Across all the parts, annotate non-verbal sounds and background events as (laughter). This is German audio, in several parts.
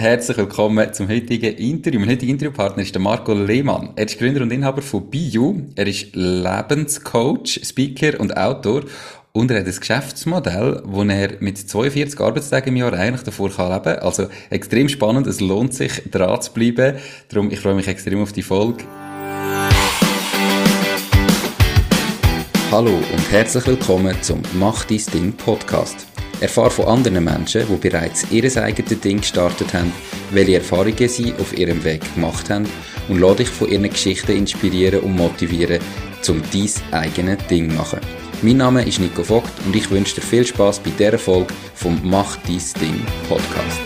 Herzlich willkommen zum heutigen Interview. Mein heutiger Interviewpartner ist der Marco Lehmann. Er ist Gründer und Inhaber von BIU. Er ist Lebenscoach, Speaker und Autor. Und er hat ein Geschäftsmodell, wo er mit 42 Arbeitstagen im Jahr eigentlich davor kann leben kann. Also extrem spannend. Es lohnt sich, dran zu bleiben. Darum, ich freue mich extrem auf die Folge. Hallo und herzlich willkommen zum Mach dein Ding Podcast. Erfahre von anderen Menschen, die bereits ihr eigenes Ding gestartet haben, welche Erfahrungen sie auf ihrem Weg gemacht haben und lade dich von ihren Geschichten inspirieren und motivieren, um dein eigenes Ding zu machen. Mein Name ist Nico Vogt und ich wünsche dir viel Spaß bei dieser Folge vom Mach dein Ding Podcast.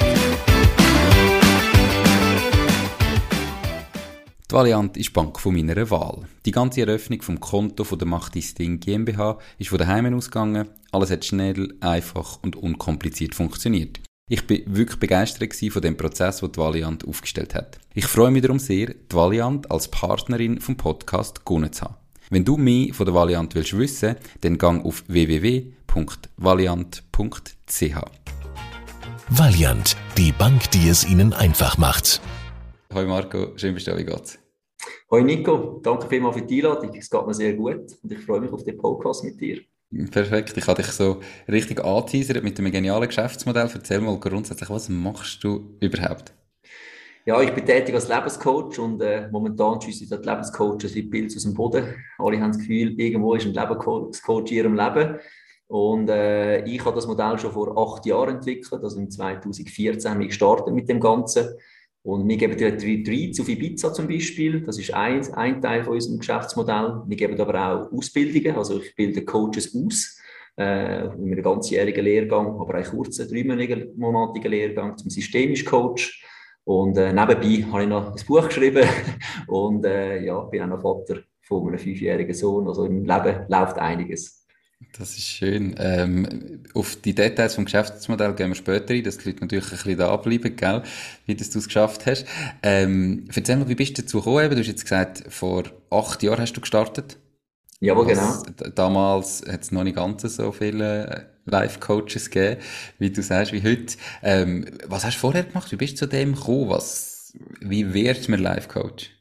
Die Valiant ist die Bank von meiner Wahl. Die ganze Eröffnung vom Konto von der Macht Ding GmbH ist von daheim ausgegangen. Alles hat schnell, einfach und unkompliziert funktioniert. Ich bin wirklich begeistert von dem Prozess, den die Valiant aufgestellt hat. Ich freue mich darum sehr, die Valiant als Partnerin vom Podcast gewonnen zu haben. Wenn du mehr von der Valiant willst wissen, dann gang auf www.valiant.ch. Valiant, die Bank, die es Ihnen einfach macht. Hallo Marco, schön bist du wie geht's? Hoi Nico, danke vielmals für die Einladung. Es geht mir sehr gut und ich freue mich auf den Podcast mit dir. Perfekt, ich habe dich so richtig angeteasert mit einem genialen Geschäftsmodell. Erzähl mal grundsätzlich, was machst du überhaupt? Ja, ich bin tätig als Lebenscoach und äh, momentan schiessen die Lebenscoaches wie Pilze aus dem Boden. Alle haben das Gefühl, irgendwo ist ein Lebenscoach in ihrem Leben. Und äh, ich habe das Modell schon vor acht Jahren entwickelt, also im 2014 haben wir gestartet mit dem Ganzen. Und wir geben Retreats auf Ibiza zum Beispiel. Das ist ein, ein Teil von unserem Geschäftsmodell. Wir geben aber auch Ausbildungen. Also ich bilde Coaches aus. Äh, mit einem ganzjährigen Lehrgang, aber einen kurzen, dreimonatigen Lehrgang zum systemischen Coach. Und äh, nebenbei habe ich noch ein Buch geschrieben (laughs) und äh, ja, bin auch noch Vater von einem fünfjährigen Sohn. Also im Leben läuft einiges. Das ist schön. Ähm, auf die Details vom Geschäftsmodell gehen wir später ein, dass die Leute natürlich ein bisschen da bleiben, gell? wie das du es geschafft hast. Ähm, erzähl mal, wie bist du dazu gekommen? Du hast jetzt gesagt, vor acht Jahren hast du gestartet. Jawohl, genau. Damals hat es noch nicht ganz so viele äh, Life-Coaches gegeben, wie du sagst, wie heute. Ähm, was hast du vorher gemacht? Wie bist du zu dem gekommen? Was, wie wird man Life-Coach?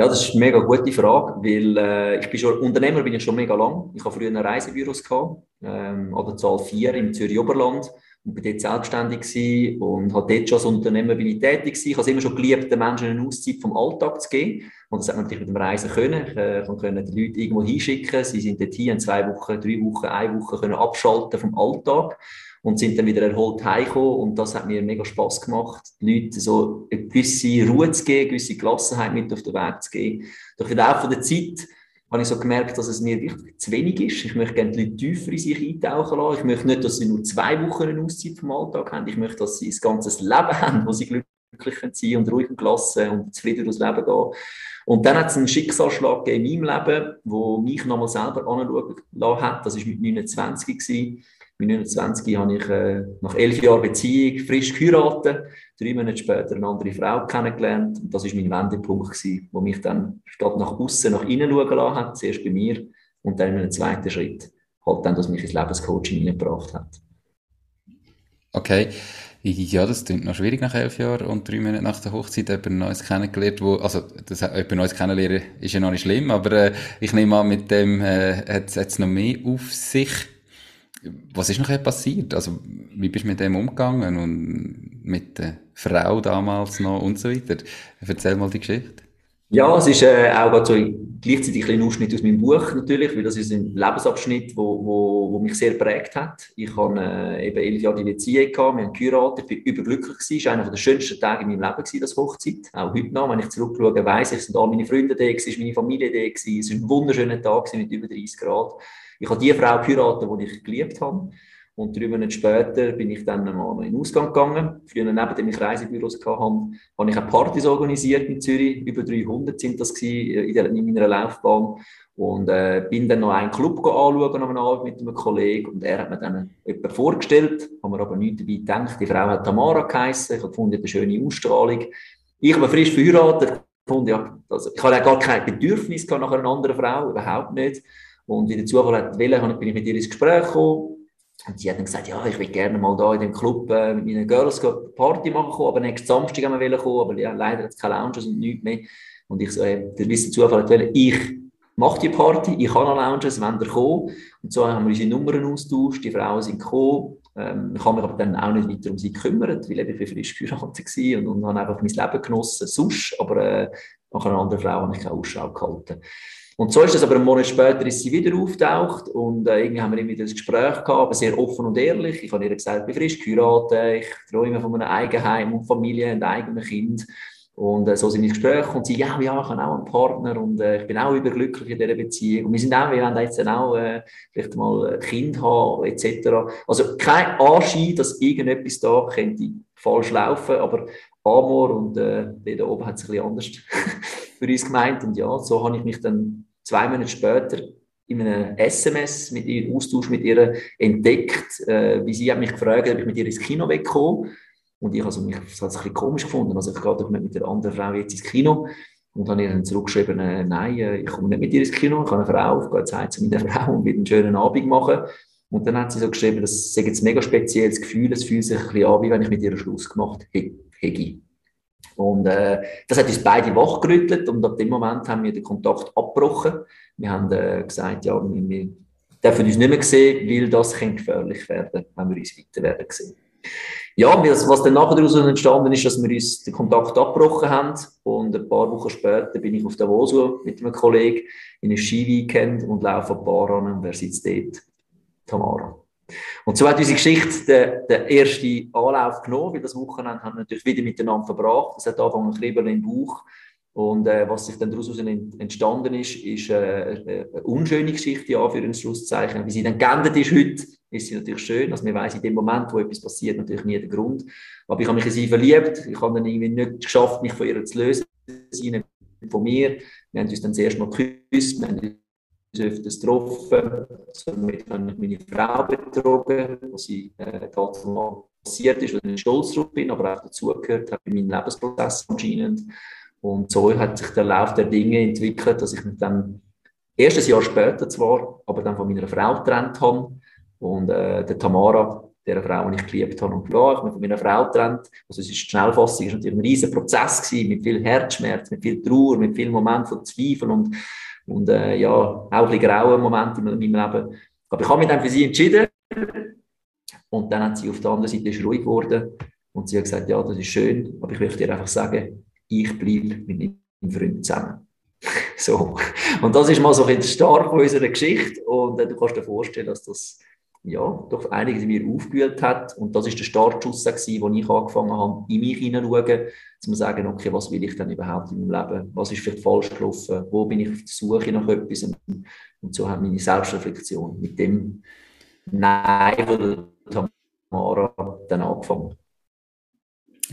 Ja, das ist eine mega gute Frage, weil äh, ich bin schon, Unternehmer bin ich schon mega lang. Ich habe früher Reisebüros gehabt, ähm, an der Zahl 4 im Zürich Oberland und bin dort selbstständig gewesen und habe dort schon als Unternehmer bin ich tätig gewesen. Ich habe es immer schon geliebt, den Menschen eine Auszeit vom Alltag zu geben. Und das hat man natürlich mit dem Reisen können. Ich äh, konnte die Leute irgendwo hinschicken. Sie sind dort hier in zwei Wochen, drei Wochen, eine Woche können abschalten vom Alltag und sind dann wieder erholt heimgekommen und das hat mir mega Spaß gemacht, die Leute so eine gewisse Ruhe zu geben, eine gewisse Gelassenheit mit auf den Weg zu geben. Durch den Laufe der Zeit habe ich so gemerkt, dass es mir wirklich zu wenig ist. Ich möchte gerne die Leute tiefer in sich eintauchen lassen. Ich möchte nicht, dass sie nur zwei Wochen eine Auszeit vom Alltag haben. Ich möchte, dass sie ein ganzes Leben (laughs) haben, wo sie glücklich sein und ruhig und gelassen und zufrieden durchs Leben gehen. Und dann hat es einen Schicksalsschlag in meinem Leben, wo mich nochmal selber anschauen lassen hat. Das war mit 29 gewesen. Mit 29 habe ich äh, nach elf Jahren Beziehung frisch geheiratet, drei Monate später eine andere Frau kennengelernt. Und das war mein Wendepunkt, wo mich dann statt nach außen nach innen schauen lassen hat, zuerst bei mir und dann in einem zweiten Schritt halt dann, dass mich ins Lebenscoaching hineingebracht hat. Okay. Ja, das klingt noch schwierig nach elf Jahren und drei Monate nach der Hochzeit jemand Neues kennengelernt, wo, also, das, jemand Neues kennenlernen ist ja noch nicht schlimm, aber, äh, ich nehme an, mit dem, äh, hat es noch mehr auf sich was ist noch passiert? Also, wie bist du mit dem umgegangen und mit der Frau damals noch und so weiter? Erzähl mal die Geschichte. Ja, es ist äh, auch so gleichzeitig ein Ausschnitt aus meinem Buch natürlich, weil das ist ein Lebensabschnitt, wo, wo, wo mich sehr prägt hat. Ich habe äh, eben elf Jahre die Beziehung gehabt, wir haben geheiratet, ich war überglücklich. Es war einer der schönsten Tage in meinem Leben gewesen, das Hochzeit. Auch heute noch, wenn ich zurückschaue, weiss ich, es sind all meine Freunde da, war meine Familie da, es war ein wunderschöner Tag mit über 30 Grad. Ich habe die Frau geheiratet, die ich geliebt habe. Und drei Monate später bin ich dann mal in den Ausgang gegangen. Früher, neben dem ich Reisebüros hatte, habe ich eine Partys organisiert in Zürich. Über 300 sind das in, der, in meiner Laufbahn. Und äh, bin dann noch einen Club anschauen am Abend mit einem Kollegen. Und er hat mir dann jemanden vorgestellt. Haben wir aber nicht dabei gedacht. Die Frau hat Tamara geheißen. Ich gefunden, eine schöne Ausstrahlung. Ich habe frisch verheiratet. Gefunden, ja, also, ich hatte gar kein Bedürfnis nach einer anderen Frau. Überhaupt nicht. Und wie der Zufall hat wollen, bin ich mit ihr ins Gespräch gekommen. Und sie hat dann gesagt, ja, ich will gerne mal da in dem Club äh, mit meinen Girls Party machen, aber nächsten Samstag haben wir kommen, aber ja, leider hat es keine Lounges und nichts mehr. Und ich so, äh, der wisse Zufall, ich mache die Party, ich habe noch Lounges, wenn ihr kommen. Und so haben wir unsere Nummern austauscht, die Frauen sind gekommen. Ähm, ich habe mich aber dann auch nicht weiter um sie gekümmert, weil ich frisch geheiratet war und, und habe einfach mein Leben genossen, sonst, aber äh, nach einer anderen Frau habe ich keine Ausschau gehalten. Und so ist es aber einen Monat später ist sie wieder auftaucht und äh, irgendwie haben wir immer wieder ein Gespräch gehabt, aber sehr offen und ehrlich. Ich habe ihr gesagt, ich bin frisch geheiratet, ich träume von einem Eigenheim und Familie und eigenem Kind. Und äh, so sind wir Gespräche und sie, ja, ja, ich habe auch einen Partner und äh, ich bin auch überglücklich in dieser Beziehung. Und wir sind auch, wir wollen jetzt auch äh, vielleicht mal ein Kind haben, etc. Also kein Anschein, dass irgendetwas da könnte falsch laufen, aber Amor und äh, der da oben hat es ein bisschen anders (laughs) für uns gemeint. Und ja, so habe ich mich dann zwei Monate später in einem SMS mit ihr, Austausch mit ihr entdeckt, äh, wie sie hat mich gefragt, ob ich mit ihr ins Kino wegkomme. Und ich also mich, das hat es ein bisschen komisch gefunden. Also ich gehe mit der anderen Frau jetzt ins Kino. Und dann habe ich dann zurückgeschrieben, äh, nein, äh, ich komme nicht mit ihr ins Kino, ich habe eine Frau, ich gehe jetzt heim zu meiner (laughs) Frau und will einen schönen Abend machen. Und dann hat sie so geschrieben, das sei jetzt ein mega spezielles Gefühl, es fühlt sich ein bisschen an, wie wenn ich mit ihr Schluss gemacht hätte. Und äh, das hat uns beide wachgerüttelt und ab dem Moment haben wir den Kontakt abgebrochen. Wir haben äh, gesagt, ja, wir, wir dürfen uns nicht mehr sehen, weil das gefährlich werden, wenn wir uns weiter werden sehen. Ja, was dann nachher daraus entstanden ist, dass wir uns den Kontakt abgebrochen haben und ein paar Wochen später bin ich auf der Wosu mit einem Kollegen in einem Skiweekend und laufe ein paar an und wer sitzt dort? Tamara. Und so hat unsere Geschichte den, den ersten Anlauf genommen, weil das Wochenende haben wir natürlich wieder miteinander verbracht. Es hat angefangen ein Kribbeln im Bauch. Und äh, was sich dann daraus entstanden ist, ist äh, eine unschöne Geschichte, ja, für ein Schlusszeichen. Wie sie dann geendet ist heute, ist sie natürlich schön. Also, man weiß in dem Moment, wo etwas passiert, natürlich nie den Grund. Aber ich habe mich in sie verliebt. Ich habe dann irgendwie nicht geschafft, mich von ihr zu lösen. Sie von mir. Wir haben uns dann zuerst mal geküsst. Wir haben öfters getroffen. Somit habe ich meine Frau betrogen, was sie äh, tatsächlich passiert ist, weil ich stolz drauf bin, aber auch dazugehört habe in meinem Lebensprozess anscheinend. Und so hat sich der Lauf der Dinge entwickelt, dass ich mich dann erstes Jahr später zwar, aber dann von meiner Frau getrennt habe und äh, der Tamara, der Frau, die ich geliebt habe und ja, ich mich von meiner Frau getrennt. Also es ist Schnellfassung, es war natürlich ein riesiger Prozess gewesen, mit viel Herzschmerz, mit viel Trauer, mit vielen Momenten von Zweifel und, und äh, ja, auch ein bisschen grauen Momenten in meinem Leben. Aber ich habe mich dann für sie entschieden und dann hat sie auf der anderen Seite ruhig geworden und sie hat gesagt, ja, das ist schön, aber ich möchte dir einfach sagen, ich bleibe mit meinem Freund zusammen. (laughs) so. Und das ist mal so ein der Start unserer Geschichte und äh, du kannst dir vorstellen, dass das ja, doch einiges in mir aufgewühlt hat. Und das ist der Startschuss, wo ich angefangen habe, in mich hineinzuschauen, zu sagen, okay, was will ich denn überhaupt in meinem Leben? Was ist vielleicht falsch gelaufen? Wo bin ich auf der Suche nach etwas? Und so hat meine Selbstreflexion mit dem Nein von Tamara dann angefangen.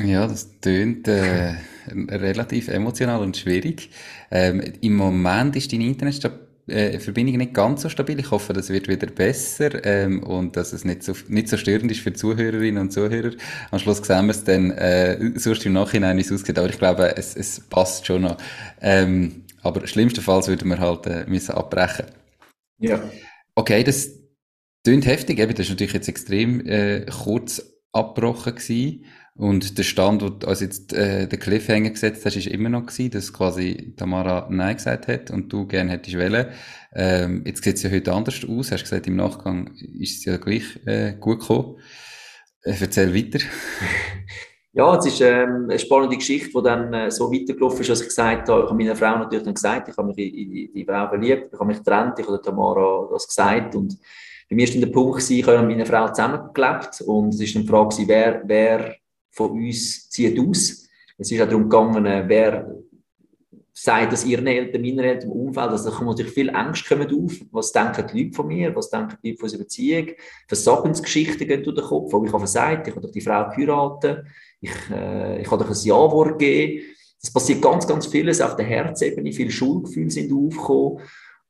Ja, das tönt äh, (laughs) relativ emotional und schwierig. Ähm, Im Moment ist deine Internetverbindung äh, nicht ganz so stabil. Ich hoffe, das wird wieder besser ähm, und dass es nicht so, nicht so störend ist für Zuhörerinnen und Zuhörer. Am Schluss sehen wir es dann, äh, sonst im Nachhinein, wie es aussieht. Aber ich glaube, es, es passt schon noch. Ähm, aber schlimmstenfalls würden wir halt äh, müssen abbrechen. Ja. Okay, das tönt heftig. Eben, das ist natürlich jetzt extrem äh, kurz abgebrochen gewesen. Und der Stand, wo also jetzt äh, der Cliffhanger gesetzt hast, ist immer noch gewesen, dass quasi Tamara Nein gesagt hat und du gerne hättest wollen. Ähm, jetzt sieht es ja heute anders aus. Hast gesagt, im Nachgang ist es ja gleich äh, gut gekommen. Äh, erzähl weiter. (laughs) Ja, es ist ähm, eine spannende Geschichte, die dann äh, so weitergelaufen ist, als ich gesagt habe. Ich habe meiner Frau natürlich dann gesagt, ich habe mich in, in die Frau verliebt, ich habe mich getrennt, ich habe Tamara das gesagt und bei mir war der Punkt, gewesen, ich habe mit meiner Frau zusammengelebt und es war die Frage, wer, wer von uns zieht aus. Es ist auch darum gegangen, äh, wer sagt das ihren Eltern, meinen Eltern im Umfeld, also da kommen natürlich viele Ängste kommen auf. Was denken die Leute von mir? Was denken die Leute von unserer Beziehung? Versagensgeschichten gehen durch den Kopf. Ich habe versagt, ich habe doch die Frau geheiratet, ich, äh, ich habe doch ein Ja-Wort gegeben. Es passiert ganz, ganz vieles auf der Herzebene, viele Schuldgefühle sind aufgekommen.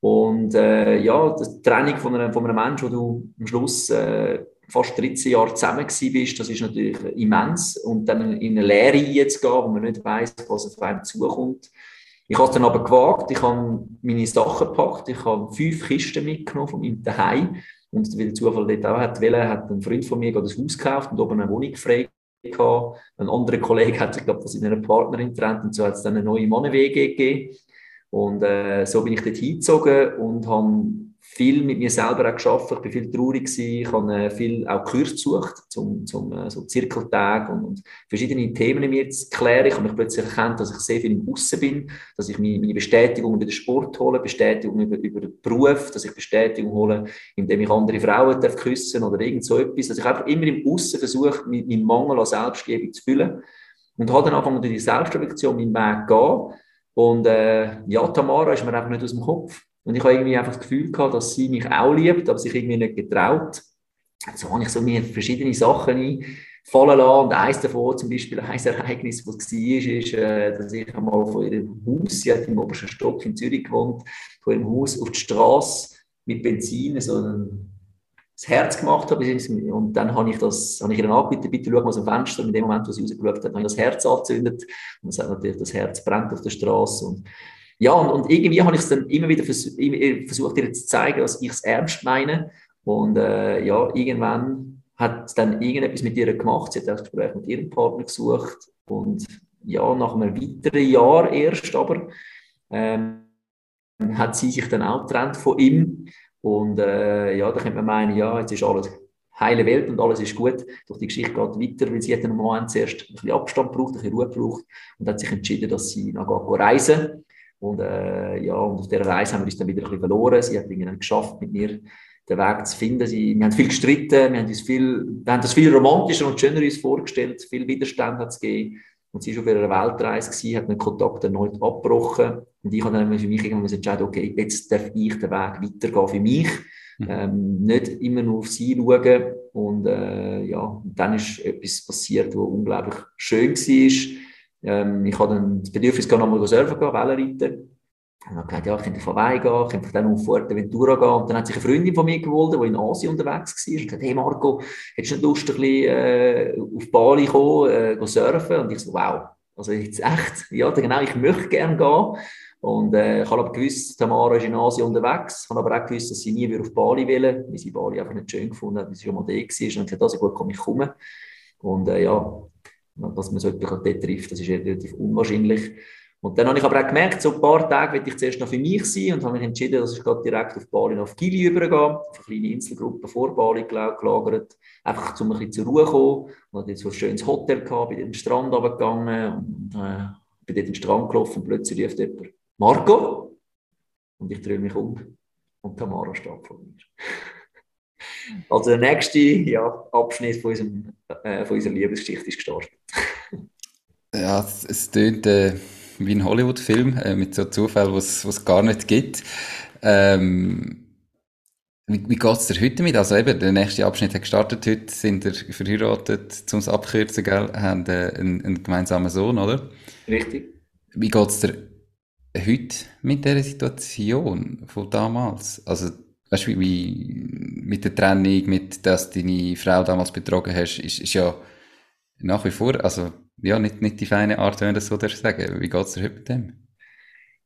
Und äh, ja, die Trennung von einem, von einem Menschen, wo du am Schluss äh, fast 13 Jahre zusammen bist, das ist natürlich immens. Und dann in eine Lehre zu gehen, wo man nicht weiß, was auf einem zukommt. Ich habe es dann aber gewagt, ich habe meine Sachen gepackt, ich habe fünf Kisten mitgenommen von meinem Daheim Und wie der Zufall dort auch hat, wollen, hat ein Freund von mir ein Haus gekauft und oben eine Wohnung gehabt. Ein anderer Kollege hat sich, glaube ich, in einer Partnerin getrennt und so hat es dann eine neue Mannenwege gegeben. Und äh, so bin ich dort hingezogen und habe viel mit mir selber auch geschafft. Ich bin viel traurig gewesen. Ich habe äh, viel auch Kurs gesucht, zum, zum äh, so Zirkeltag und, und, verschiedene Themen in mir zu klären. Ich habe mich plötzlich erkannt, dass ich sehr viel im Aussen bin, dass ich meine, Bestätigung über den Sport hole, Bestätigung über, über den Beruf, dass ich Bestätigung hole, indem ich andere Frauen darf küssen oder irgend so etwas. Dass ich einfach immer im Aussen versuche, meinen Mangel an Selbstgebung zu füllen. Und habe dann angefangen, durch die Selbstreflexion meinen Weg zu gehen. Und äh, ja, Tamara ist mir einfach nicht aus dem Kopf. Und ich habe irgendwie einfach das Gefühl gehabt, dass sie mich auch liebt, aber sich irgendwie nicht getraut. So habe ich so mir verschiedene Sachen einfallen lassen. Und eines davon, zum Beispiel ein Ereignis, das war, ist, äh, dass ich einmal von ihrem Haus, sie hat im obersten Stock in Zürich gewohnt, von ihrem Haus auf die Straße mit Benzin so ein das Herz gemacht habe. Und dann habe ich, das, habe ich ihnen angebieten, bitte schau mal aus dem Fenster. Und in dem Moment, wo sie rausgeschaut hat, habe ich das Herz angezündet. Und es hat natürlich, das Herz brennt auf der Straße. Und ja, und, und irgendwie habe ich es dann immer wieder vers versucht, dir zu zeigen, dass ich es ernst meine. Und äh, ja, irgendwann hat dann irgendetwas mit ihr gemacht. Sie hat das Gespräch mit ihrem Partner gesucht. Und ja, nach einem weiteren Jahr erst aber ähm, hat sie sich dann auch getrennt von ihm. Und äh, ja, da könnte man meinen, ja, jetzt ist alles heile Welt und alles ist gut. Doch die Geschichte geht weiter, weil sie hat im Moment zuerst ein bisschen Abstand braucht, ein bisschen Ruhe braucht und hat sich entschieden, dass sie noch reisen und äh, ja, und auf dieser Reise haben wir uns dann wieder ein bisschen verloren. Sie hat irgendwie geschafft, mit mir den Weg zu finden. Sie, wir haben viel gestritten, wir haben, uns viel, wir haben das viel romantischer und schöner uns vorgestellt, viel Widerstand hat es gegeben. Und sie war auf ihrer Weltreise, gewesen, hat den Kontakt erneut abgebrochen. Und ich habe dann für mich irgendwann entschieden, okay, jetzt darf ich den Weg weitergehen für mich. Mhm. Ähm, nicht immer nur auf sie schauen. Und äh, ja, und dann ist etwas passiert, was unglaublich schön war. Ähm, ich hatte dann das Bedürfnis, nochmal surfen gehen, Wellenreiten. Und dann gesagt, ja, ich könnte auf Hawaii gehen, ich könnte dann auf Fuerteventura gehen. Und dann hat sich eine Freundin von mir gewollt, die in Asien unterwegs war. Und gesagt, hey Marco, hättest du nicht Lust, ein bisschen äh, auf Bali kommen, äh, surfen? Und ich so, wow, also jetzt echt, ja, genau, ich möchte gerne gehen. Und äh, ich habe aber gewusst, Tamara ist in Asien unterwegs. Ich habe aber auch gewusst, dass sie nie wieder auf Bali will, weil sie Bali einfach nicht schön gefunden hat, weil sie schon mal da war. Und ich gesagt, also gut, komm, ich komme. Und äh, ja, dass man so etwas dort trifft, das ist relativ unwahrscheinlich. Und dann habe ich aber auch gemerkt, so ein paar Tage will ich zuerst noch für mich sein und habe mich entschieden, dass ich gerade direkt auf Bali auf Gili übergehe, auf eine kleine Inselgruppe vor Bali gelagert, einfach um ein bisschen zur Ruhe zu kommen. Und hatte so ein schönes Hotel gehabt, bin den Strand runtergegangen und äh, bin dort den Strand gelaufen und plötzlich rief jemand, Marco? Und ich drehe mich um und Tamara steht vor mir. Also der nächste ja, Abschnitt von, unserem, äh, von unserer Liebesgeschichte ist gestartet. (laughs) ja, es, es tönt äh, wie ein Hollywood-Film äh, mit so Zufällen, was es gar nicht gibt. Ähm, wie, wie geht es dir heute mit? Also eben, der nächste Abschnitt hat gestartet. Heute sind wir verheiratet, zum Abkürzen, gell? haben äh, einen, einen gemeinsamen Sohn, oder? Richtig. Wie geht es dir heute mit dieser Situation von damals? Also weißt du, wie, mit der Trennung, mit, dass deine Frau damals betrogen hast, ist, ist ja nach wie vor, also, ja, nicht, nicht die feine Art, wenn du das so sagen Wie geht es dir heute mit dem?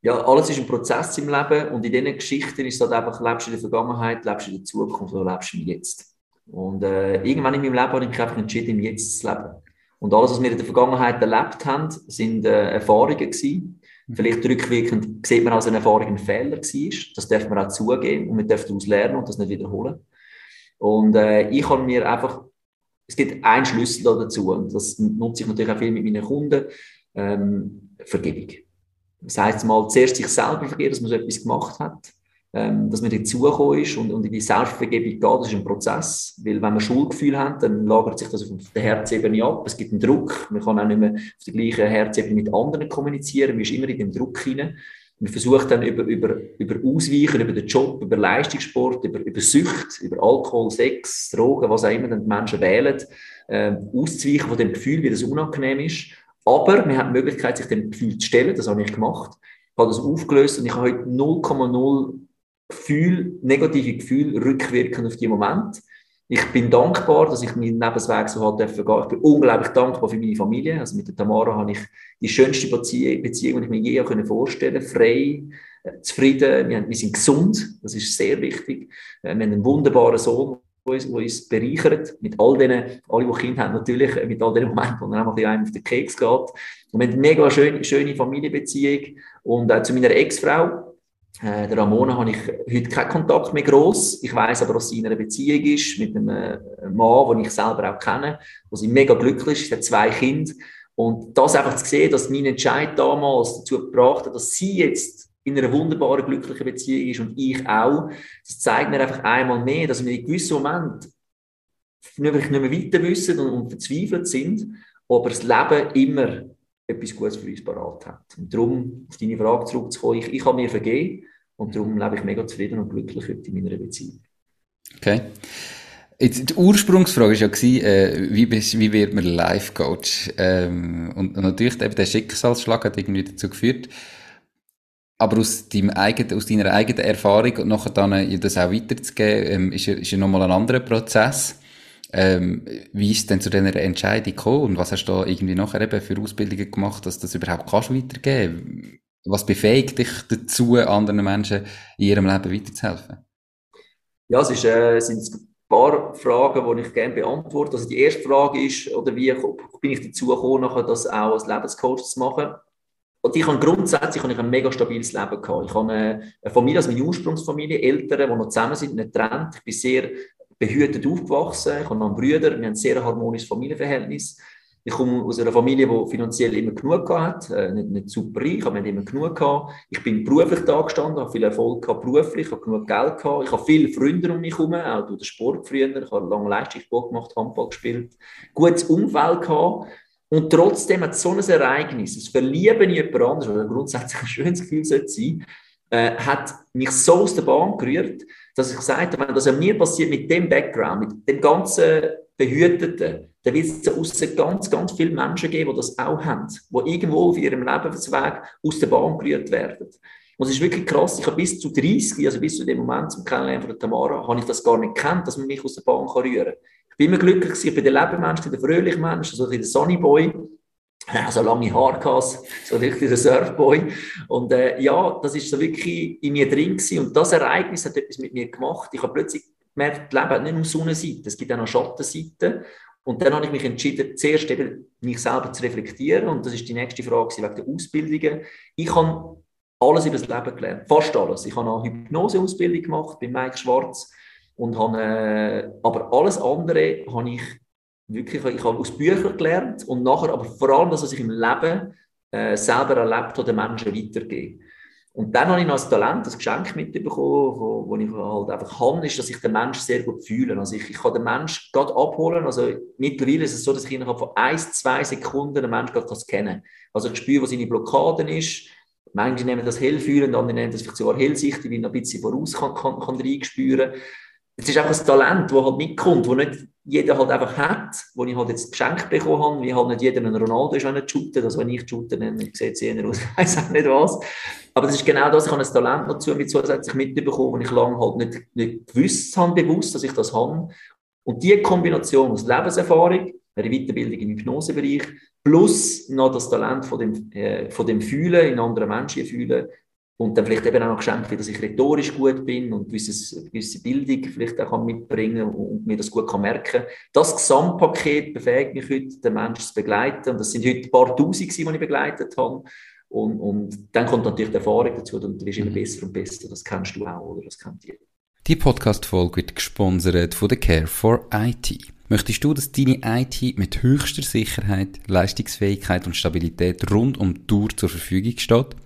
Ja, alles ist ein Prozess im Leben und in diesen Geschichten ist es halt einfach, lebst du in der Vergangenheit, lebst du in der Zukunft oder lebst du im Jetzt. Und äh, irgendwann in meinem Leben habe ich mich entschieden, im Jetzt zu leben. Und alles, was wir in der Vergangenheit erlebt haben, sind äh, Erfahrungen gewesen, Vielleicht rückwirkend sieht man als eine Erfahrung ein Fehler war. Das darf man auch zugeben und man darf daraus lernen und das nicht wiederholen. Und äh, ich habe mir einfach, es gibt einen Schlüssel dazu und das nutze ich natürlich auch viel mit meinen Kunden, ähm, Vergebung. Das heißt mal, zuerst sich selber vergeben, dass man so etwas gemacht hat ähm, dass man dazugekommen ist und, und in die Selbstvergebung geht, das ist ein Prozess. Weil wenn man Schuldgefühl hat, dann lagert sich das auf der Herzebene ab. Es gibt einen Druck. Man kann auch nicht mehr auf der gleichen Herzebene mit anderen kommunizieren. Man ist immer in dem Druck hinein. Man versucht dann über, über, über Ausweichen, über den Job, über Leistungssport, über, über Sucht, über Alkohol, Sex, Drogen, was auch immer dann die Menschen wählen, äh, auszuweichen von dem Gefühl, wie das unangenehm ist. Aber man hat die Möglichkeit, sich dem Gefühl zu stellen. Das habe ich gemacht. Ich habe das aufgelöst und ich habe heute 0,0 Gefühl, negative Gefühle rückwirkend auf die Moment. Ich bin dankbar, dass ich meinen Lebensweg so halt gehen Ich bin unglaublich dankbar für meine Familie. Also mit der Tamara habe ich die schönste Beziehung, die ich mir je vorstellen konnte. Frei, äh, zufrieden, wir, sind gesund, das ist sehr wichtig. Äh, wir haben einen wunderbaren Sohn, der uns, uns bereichert, mit all denen, alle, die Kinder haben, natürlich, äh, mit all den Momenten, wo er einfach einem auf den Keks geht. Und wir haben eine mega schöne, schöne Familienbeziehung. Und auch zu meiner Ex-Frau, äh, der Ramona, habe ich heute keinen Kontakt mehr gross. Ich weiß aber, dass sie in einer Beziehung ist mit einem Mann, den ich selber auch kenne, wo sie mega glücklich ist, hat zwei Kinder. Und das einfach zu sehen, dass mein Entscheid damals dazu gebracht hat, dass sie jetzt in einer wunderbaren, glücklichen Beziehung ist und ich auch. Das zeigt mir einfach einmal mehr, dass wir in gewissen Momenten nicht mehr weiter wissen und, und verzweifelt sind, aber das Leben immer etwas Gutes für uns parat hat. Und darum, auf deine Frage zurückzukommen, ich, ich habe mir vergeben und darum lebe ich mega zufrieden und glücklich heute in meiner Beziehung. Okay. Jetzt, die Ursprungsfrage war ja, gewesen, äh, wie, bist, wie wird man Life-Coach? Ähm, und, und natürlich eben der Schicksalsschlag hat irgendwie dazu geführt, aber aus, deinem eigenen, aus deiner eigenen Erfahrung und nachher dann das auch weiterzugeben, ähm, ist ja, ist ja nochmal ein anderer Prozess. Ähm, wie ist denn zu dieser Entscheidung gekommen und was hast du da irgendwie nachher eben für Ausbildungen gemacht, dass das überhaupt kannst weitergeben? Was befähigt dich dazu, anderen Menschen in ihrem Leben weiterzuhelfen? Ja, es ist, äh, sind ein paar Fragen, die ich gerne beantworte. Also die erste Frage ist, oder wie bin ich dazu gekommen, nachher das auch als Lebenscoach zu machen? Und ich habe grundsätzlich habe ich ein mega stabiles Leben gehabt. Ich habe eine, Familie, also meine Ursprungsfamilie, Eltern, die noch zusammen sind, nicht getrennt. Ich bin sehr behütet aufgewachsen. Ich habe noch einen Bruder. Wir haben ein sehr harmonisches Familienverhältnis. Ich komme aus einer Familie, die finanziell immer genug hat, äh, nicht, nicht super reich, aber wir immer genug gehabt. Ich bin beruflich da gestanden, habe viel Erfolg gehabt beruflich, habe genug Geld gehabt. Ich habe viele Freunde um mich herum, auch durch den Sport früher. Ich habe lange Leistungssport gemacht, Handball gespielt. Gutes Umfeld gehabt. Und trotzdem hat so ein Ereignis, das Verlieben in jemand anderes, was grundsätzlich ein (laughs) schönes Gefühl sollte sein, äh, hat mich so aus der Bahn gerührt, dass ich gesagt habe, wenn das an mir passiert mit dem Background, mit dem ganzen Behüteten, dann wird es außen ganz, ganz viele Menschen geben, die das auch haben, die irgendwo auf ihrem Lebensweg aus der Bahn gerührt werden. Und es ist wirklich krass, ich habe bis zu 30, also bis zu dem Moment zum Kennenlernen von Tamara, habe ich das gar nicht gekannt, dass man mich aus der Bahn rühren kann bin immer glücklich ich bin der Lebenmensch, der fröhliche Mensch, so der Sunnyboy. Ja, so lange Haare gehabt, so richtig der Surfboy. Und äh, ja, das ist so wirklich in mir drin gewesen. Und das Ereignis hat etwas mit mir gemacht. Ich habe plötzlich gemerkt, das Leben hat nicht nur Sonnenseite, es gibt auch noch Schattenseiten. Und dann habe ich mich entschieden, zuerst eben mich selber zu reflektieren. Und das ist die nächste Frage wegen der Ausbildungen. Ich habe alles über das Leben gelernt, fast alles. Ich habe eine Hypnoseausbildung gemacht bei Mike Schwarz und habe, äh, aber alles andere habe ich wirklich, ich habe aus Büchern gelernt und nachher aber vor allem das, was ich im Leben äh, selber erlebt habe, den Menschen weitergeben. Und dann habe ich noch als Talent, das Geschenk mitbekommen, wo, wo ich halt einfach kann, ist, dass ich den Menschen sehr gut fühle. Also ich, ich kann den Menschen gerade abholen. Also mittlerweile ist es so, dass ich innerhalb von ein, zwei Sekunden den Menschen gerade kennen kann. Also ich spüre, wo seine Blockaden ist. Manche nehmen das hellfühlend, andere nehmen das vielleicht sogar hellsichtig, weil ich noch ein bisschen voraus kann, kann, kann reinspüren. Es ist einfach ein Talent, das halt mitkommt, das nicht jeder halt einfach hat, wo ich halt jetzt geschenkt bekommen habe, wie halt nicht jeder ein Ronaldo ist, wenn er shootet. Also wenn ich shoote, dann sieht es eher aus, (laughs) ich weiß auch nicht was. Aber das ist genau das, ich habe ein Talent dazu mit zusätzlich mitbekommen, und ich lange halt nicht, nicht gewusst habe, bewusst, dass ich das habe. Und diese Kombination aus Lebenserfahrung, eine Weiterbildung im Hypnosebereich, plus noch das Talent von dem, äh, von dem Fühlen, in anderen Menschen fühlen, und dann vielleicht eben auch noch geschenkt, dass ich rhetorisch gut bin und eine gewisse Bildung vielleicht auch mitbringen kann und mir das gut kann merken Das Gesamtpaket befähigt mich heute, den Menschen zu begleiten. Und das sind heute ein paar Tausend, die ich begleitet habe. Und, und dann kommt natürlich die Erfahrung dazu und du wirst immer mhm. besser und besser. Das kennst du auch, oder? Das kennt jeder. Die Podcast-Folge wird gesponsert von der Care for IT. Möchtest du, dass deine IT mit höchster Sicherheit, Leistungsfähigkeit und Stabilität rund um die Tour zur Verfügung steht?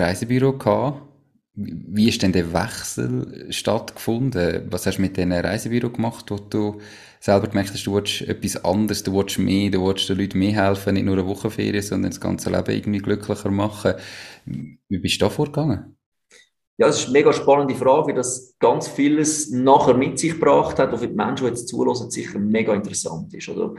Reisebüro gehabt. wie ist denn der Wechsel stattgefunden? Was hast du mit diesen Reisebüro gemacht, wo du selber gemerkt hast, du willst etwas anderes, du willst mehr, du willst den Leuten mehr helfen, nicht nur eine Wochenferien, sondern das ganze Leben irgendwie glücklicher machen. Wie bist du da vorgegangen? Ja, es ist eine mega spannende Frage, wie das ganz vieles nachher mit sich gebracht hat und für die Menschen, die jetzt zulassen, sicher mega interessant ist. Oder?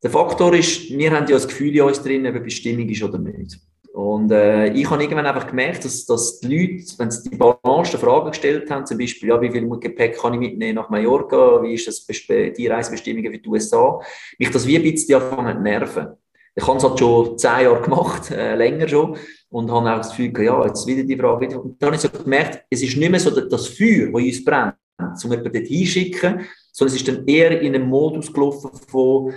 Der Faktor ist, wir haben ja das Gefühl in uns drin, ob Bestimmung ist oder nicht. Und äh, ich habe irgendwann einfach gemerkt, dass, dass die Leute, wenn sie die banalsten Fragen gestellt haben, zum Beispiel, ja, wie viel Gepäck kann ich mitnehmen nach Mallorca, wie ist das die Reisebestimmungen für die USA, mich das wie ein bisschen anfangen zu nerven. Ich habe es halt schon zehn Jahre gemacht, äh, länger schon, und habe auch das Gefühl, ja, jetzt wieder die Frage. Und dann habe ich so gemerkt, es ist nicht mehr so das Feuer, das uns brennt, um jemanden dort hinschicken, sondern es ist dann eher in einem Modus gelaufen von,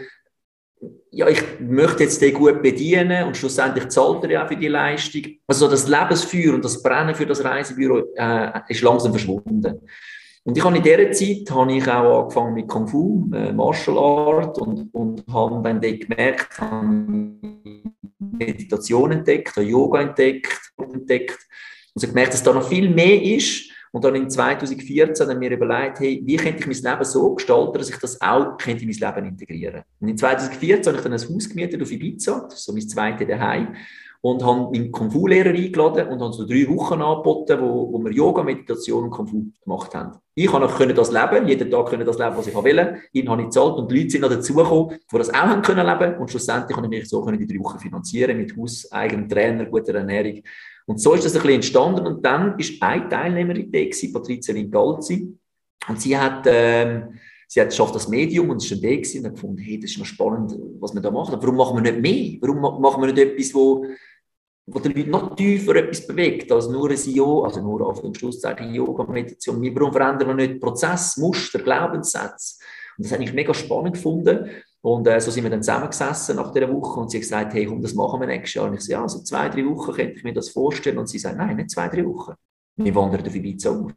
ja, ich möchte jetzt den gut bedienen und schlussendlich zahlt er ja für die Leistung. Also das Lebensfeuer und das Brennen für das Reisebüro äh, ist langsam verschwunden. Und ich habe in dieser Zeit habe ich auch angefangen mit Kung Fu, äh, Martial Art und, und habe dann gemerkt, habe Meditation entdeckt, habe Yoga entdeckt, entdeckt und habe gemerkt, dass da noch viel mehr ist und dann in 2014 haben wir überlegt, hey, wie könnte ich mein Leben so gestalten, dass ich das auch könnte in mein Leben integrieren? Und in 2014 habe ich dann ein Haus gemietet auf Ibiza, das ist so mein zweites daheim und habe meinen Kung Fu Lehrer eingeladen und habe so drei Wochen angeboten, wo, wo wir Yoga, Meditation und Kung Fu gemacht haben. Ich konnte das leben, jeden Tag können das leben, was ich will. Ihn habe ich gezahlt und die Leute sind noch dazugekommen, die das auch haben können leben und schlussendlich konnte ich mich so die drei Wochen finanzieren mit Haus, eigenem Trainer, guter Ernährung und so ist das ein bisschen entstanden. Und dann ist eine Teilnehmerin da, Patricia Lingalzi. Und sie hat, ähm, sie hat schafft das Medium und ist dann da gewesen und hat gefunden, hey, das ist noch spannend, was wir da machen. Aber warum machen wir nicht mehr? Warum machen wir nicht etwas, wo, wo die Leute noch tiefer etwas bewegt, als nur ein Yoga, also nur auf dem Schlusszeichen Yoga-Meditation. Warum verändern wir nicht Prozess, Muster, Glaubenssätze? Und das habe ich mega spannend gefunden. Und äh, so sind wir dann zusammengesessen nach dieser Woche und sie hat gesagt, hey, komm, das machen wir nächstes Jahr. Und ich so, ja, so zwei, drei Wochen könnte ich mir das vorstellen. Und sie sagt, nein, nicht zwei, drei Wochen. Wir wandern auf Ibiza aus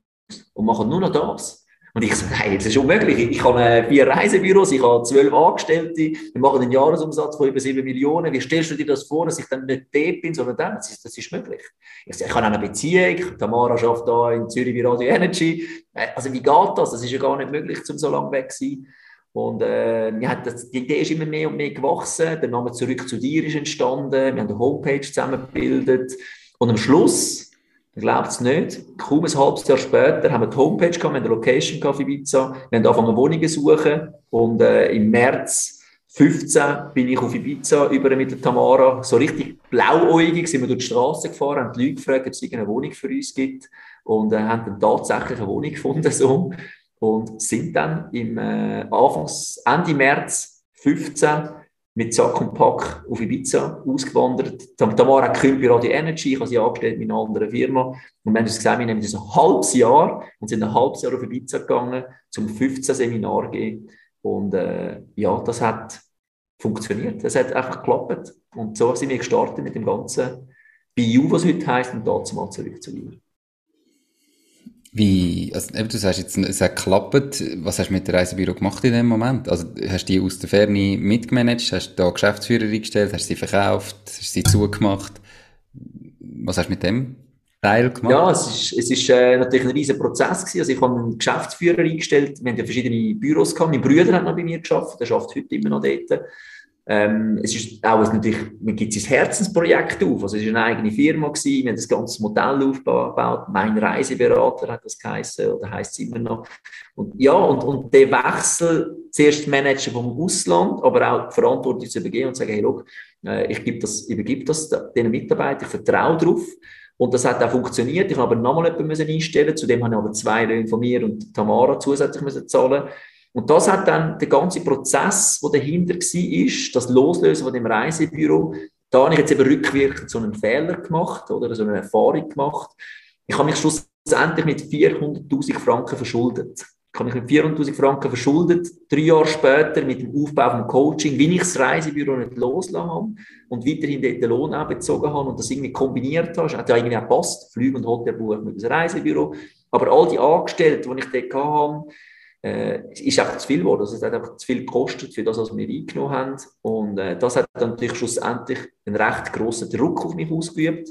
und machen nur noch das. Und ich so, nein, das ist unmöglich. Ich habe äh, vier Reisebüros, ich habe zwölf Angestellte, wir machen einen Jahresumsatz von über sieben Millionen. Wie stellst du dir das vor, dass ich dann nicht dort bin, sondern dann? Das ist, das ist möglich. Ich so, ich habe eine Beziehung, Tamara arbeitet da in Zürich bei Radio Energy. Äh, also wie geht das? Das ist ja gar nicht möglich, um so lange weg zu sein. Und äh, die Idee ist immer mehr und mehr gewachsen. Der Name «Zurück zu dir» ist entstanden. Wir haben eine Homepage zusammengebildet. Und am Schluss, glaubt es nicht, kaum ein halbes Jahr später haben wir die Homepage gehabt, wir haben eine Location gehabt für Ibiza. Wir haben angefangen, Wohnungen zu suchen. Und äh, im März 15 bin ich auf Ibiza über mit der Tamara. So richtig blauäugig sind wir durch die Straße gefahren, haben die Leute gefragt, ob es eine Wohnung für uns gibt. Und äh, haben dann tatsächlich eine Wohnung gefunden. So und sind dann im äh, Anfangs, Ende März 15 mit Sack und Pack auf Ibiza ausgewandert. Tamara Kühl bei Radio Energy, ich habe sie angestellt mit einer anderen Firma. Und wir haben uns gesagt, wir nehmen das ein halbes Jahr und sind ein halbes Jahr auf Ibiza gegangen, zum 15 Seminar gehen. Und äh, ja, das hat funktioniert. Das hat einfach geklappt. Und so sind wir gestartet mit dem ganzen BU, was heute heisst, und dazu mal zurück zu dir. Wie, also eben, du sagst jetzt, es hat geklappt. Was hast du mit der Reisebüro gemacht in dem Moment? Also, hast du die aus der Ferne mitgemanagt? Hast du da Geschäftsführer eingestellt? Hast du sie verkauft? Hast du sie zugemacht? Was hast du mit dem Teil gemacht? Ja, es ist, es ist äh, natürlich ein riesen Prozess gewesen. Also, ich habe einen Geschäftsführer eingestellt. Wir haben ja verschiedene Büros gehabt. Mein Bruder hat noch bei mir geschafft. Der schafft heute immer noch dort. Ähm, es ist auch natürlich, man gibt sein Herzensprojekt auf. Also es war eine eigene Firma gewesen. Wir haben das ganze Modell aufgebaut. Mein Reiseberater hat das geheißen oder heißt es immer noch. Und ja, und, und der Wechsel, zuerst Manager vom Ausland, aber auch die Verantwortung zu übergeben und zu sagen, hey, look, äh, ich gebe das, übergebe das den Mitarbeitern, ich vertraue darauf. Und das hat auch funktioniert. Ich habe aber nochmal jemanden einstellen Zudem habe ich aber zwei Löhne von mir und Tamara zusätzlich müssen zahlen und das hat dann der ganze Prozess, der dahinter war, das Loslösen von dem Reisebüro, da habe ich jetzt eben rückwirkend so einen Fehler gemacht oder so eine Erfahrung gemacht. Ich habe mich schlussendlich mit 400.000 Franken verschuldet. Ich habe mich mit 400.000 Franken verschuldet, drei Jahre später mit dem Aufbau vom Coaching, wie ich das Reisebüro nicht loslassen habe und weiterhin den Lohn auch bezogen habe und das irgendwie kombiniert habe. Das hat ja irgendwie auch gepasst, Flüge und Hotelbuch mit dem Reisebüro. Aber all die Angestellten, die ich dort hatte, äh, ist einfach zu viel geworden. Also es hat einfach zu viel gekostet für das, was wir eingenommen haben. Und äh, das hat dann natürlich schlussendlich einen recht grossen Druck auf mich ausgeübt.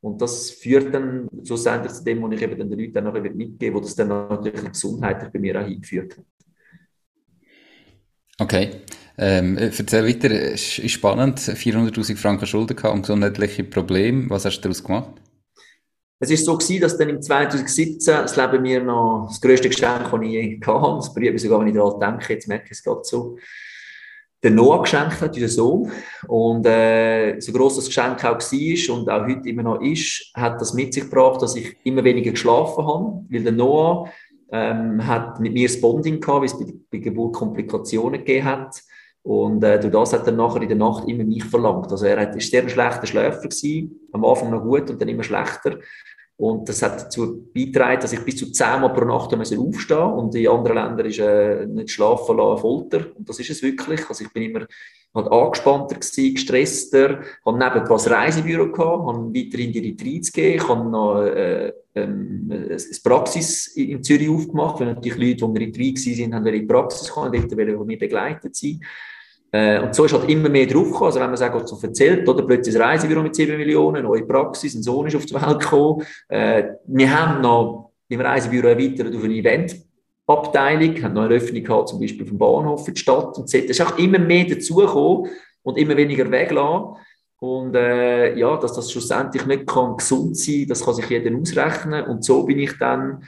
Und das führt dann schlussendlich zu dem, was ich eben den Leuten dann noch mitgebe, wo das dann natürlich gesundheitlich bei mir auch hingeführt hat. Okay. Ähm, erzähl weiter, es ist spannend, 400'000 Franken Schulden gehabt und gesundheitliche Probleme. Was hast du daraus gemacht? Es ist so gewesen, dass dann im 2017 das Leben mir noch das grösste Geschenk, das ich je hatte, das berührt mich sogar, wenn ich daran denke, jetzt merke ich es gerade so, der Noah geschenkt hat, unser Sohn. Und äh, so groß das Geschenk auch war und auch heute immer noch ist, hat das mit sich gebracht, dass ich immer weniger geschlafen habe, weil der Noah ähm, hat mit mir das Bonding gehabt, weil es bei, bei Geburt Komplikationen gegeben hat. Und äh, durch das hat er nachher in der Nacht immer mich verlangt. Also er war sehr ein schlechter Schläfer gewesen, am Anfang noch gut und dann immer schlechter. Und das hat dazu beigetragen, dass ich bis zu zehnmal pro Nacht aufstehen musste. Und in anderen Ländern ist äh, nicht schlafen lassen Folter. Und das ist es wirklich. Also ich bin immer halt angespannter gewesen, gestresster, habe nebenbei ein Reisebüro gehabt, habe weiterhin die Retreats gegeben, ich habe noch äh, ähm, eine Praxis in Zürich aufgemacht, weil natürlich Leute, die im Retreat waren, haben in die Praxis kommen, dort wollen von mir begleitet sein. Äh, und so ist halt immer mehr draufgekommen. Also wenn man sagt, so erzählt, oder plötzlich ein Reisebüro mit 7 Millionen, neue Praxis, ein Sohn ist auf die Welt gekommen. Äh, wir haben noch im Reisebüro erweitert auf eine Eventabteilung, haben noch eine Öffnung gehabt, zum Beispiel vom Bahnhof in die Stadt und so. Es ist auch immer mehr dazugekommen und immer weniger weglassen. Und äh, ja, dass das schlussendlich nicht kann gesund sein kann, das kann sich jeder ausrechnen. Und so bin ich dann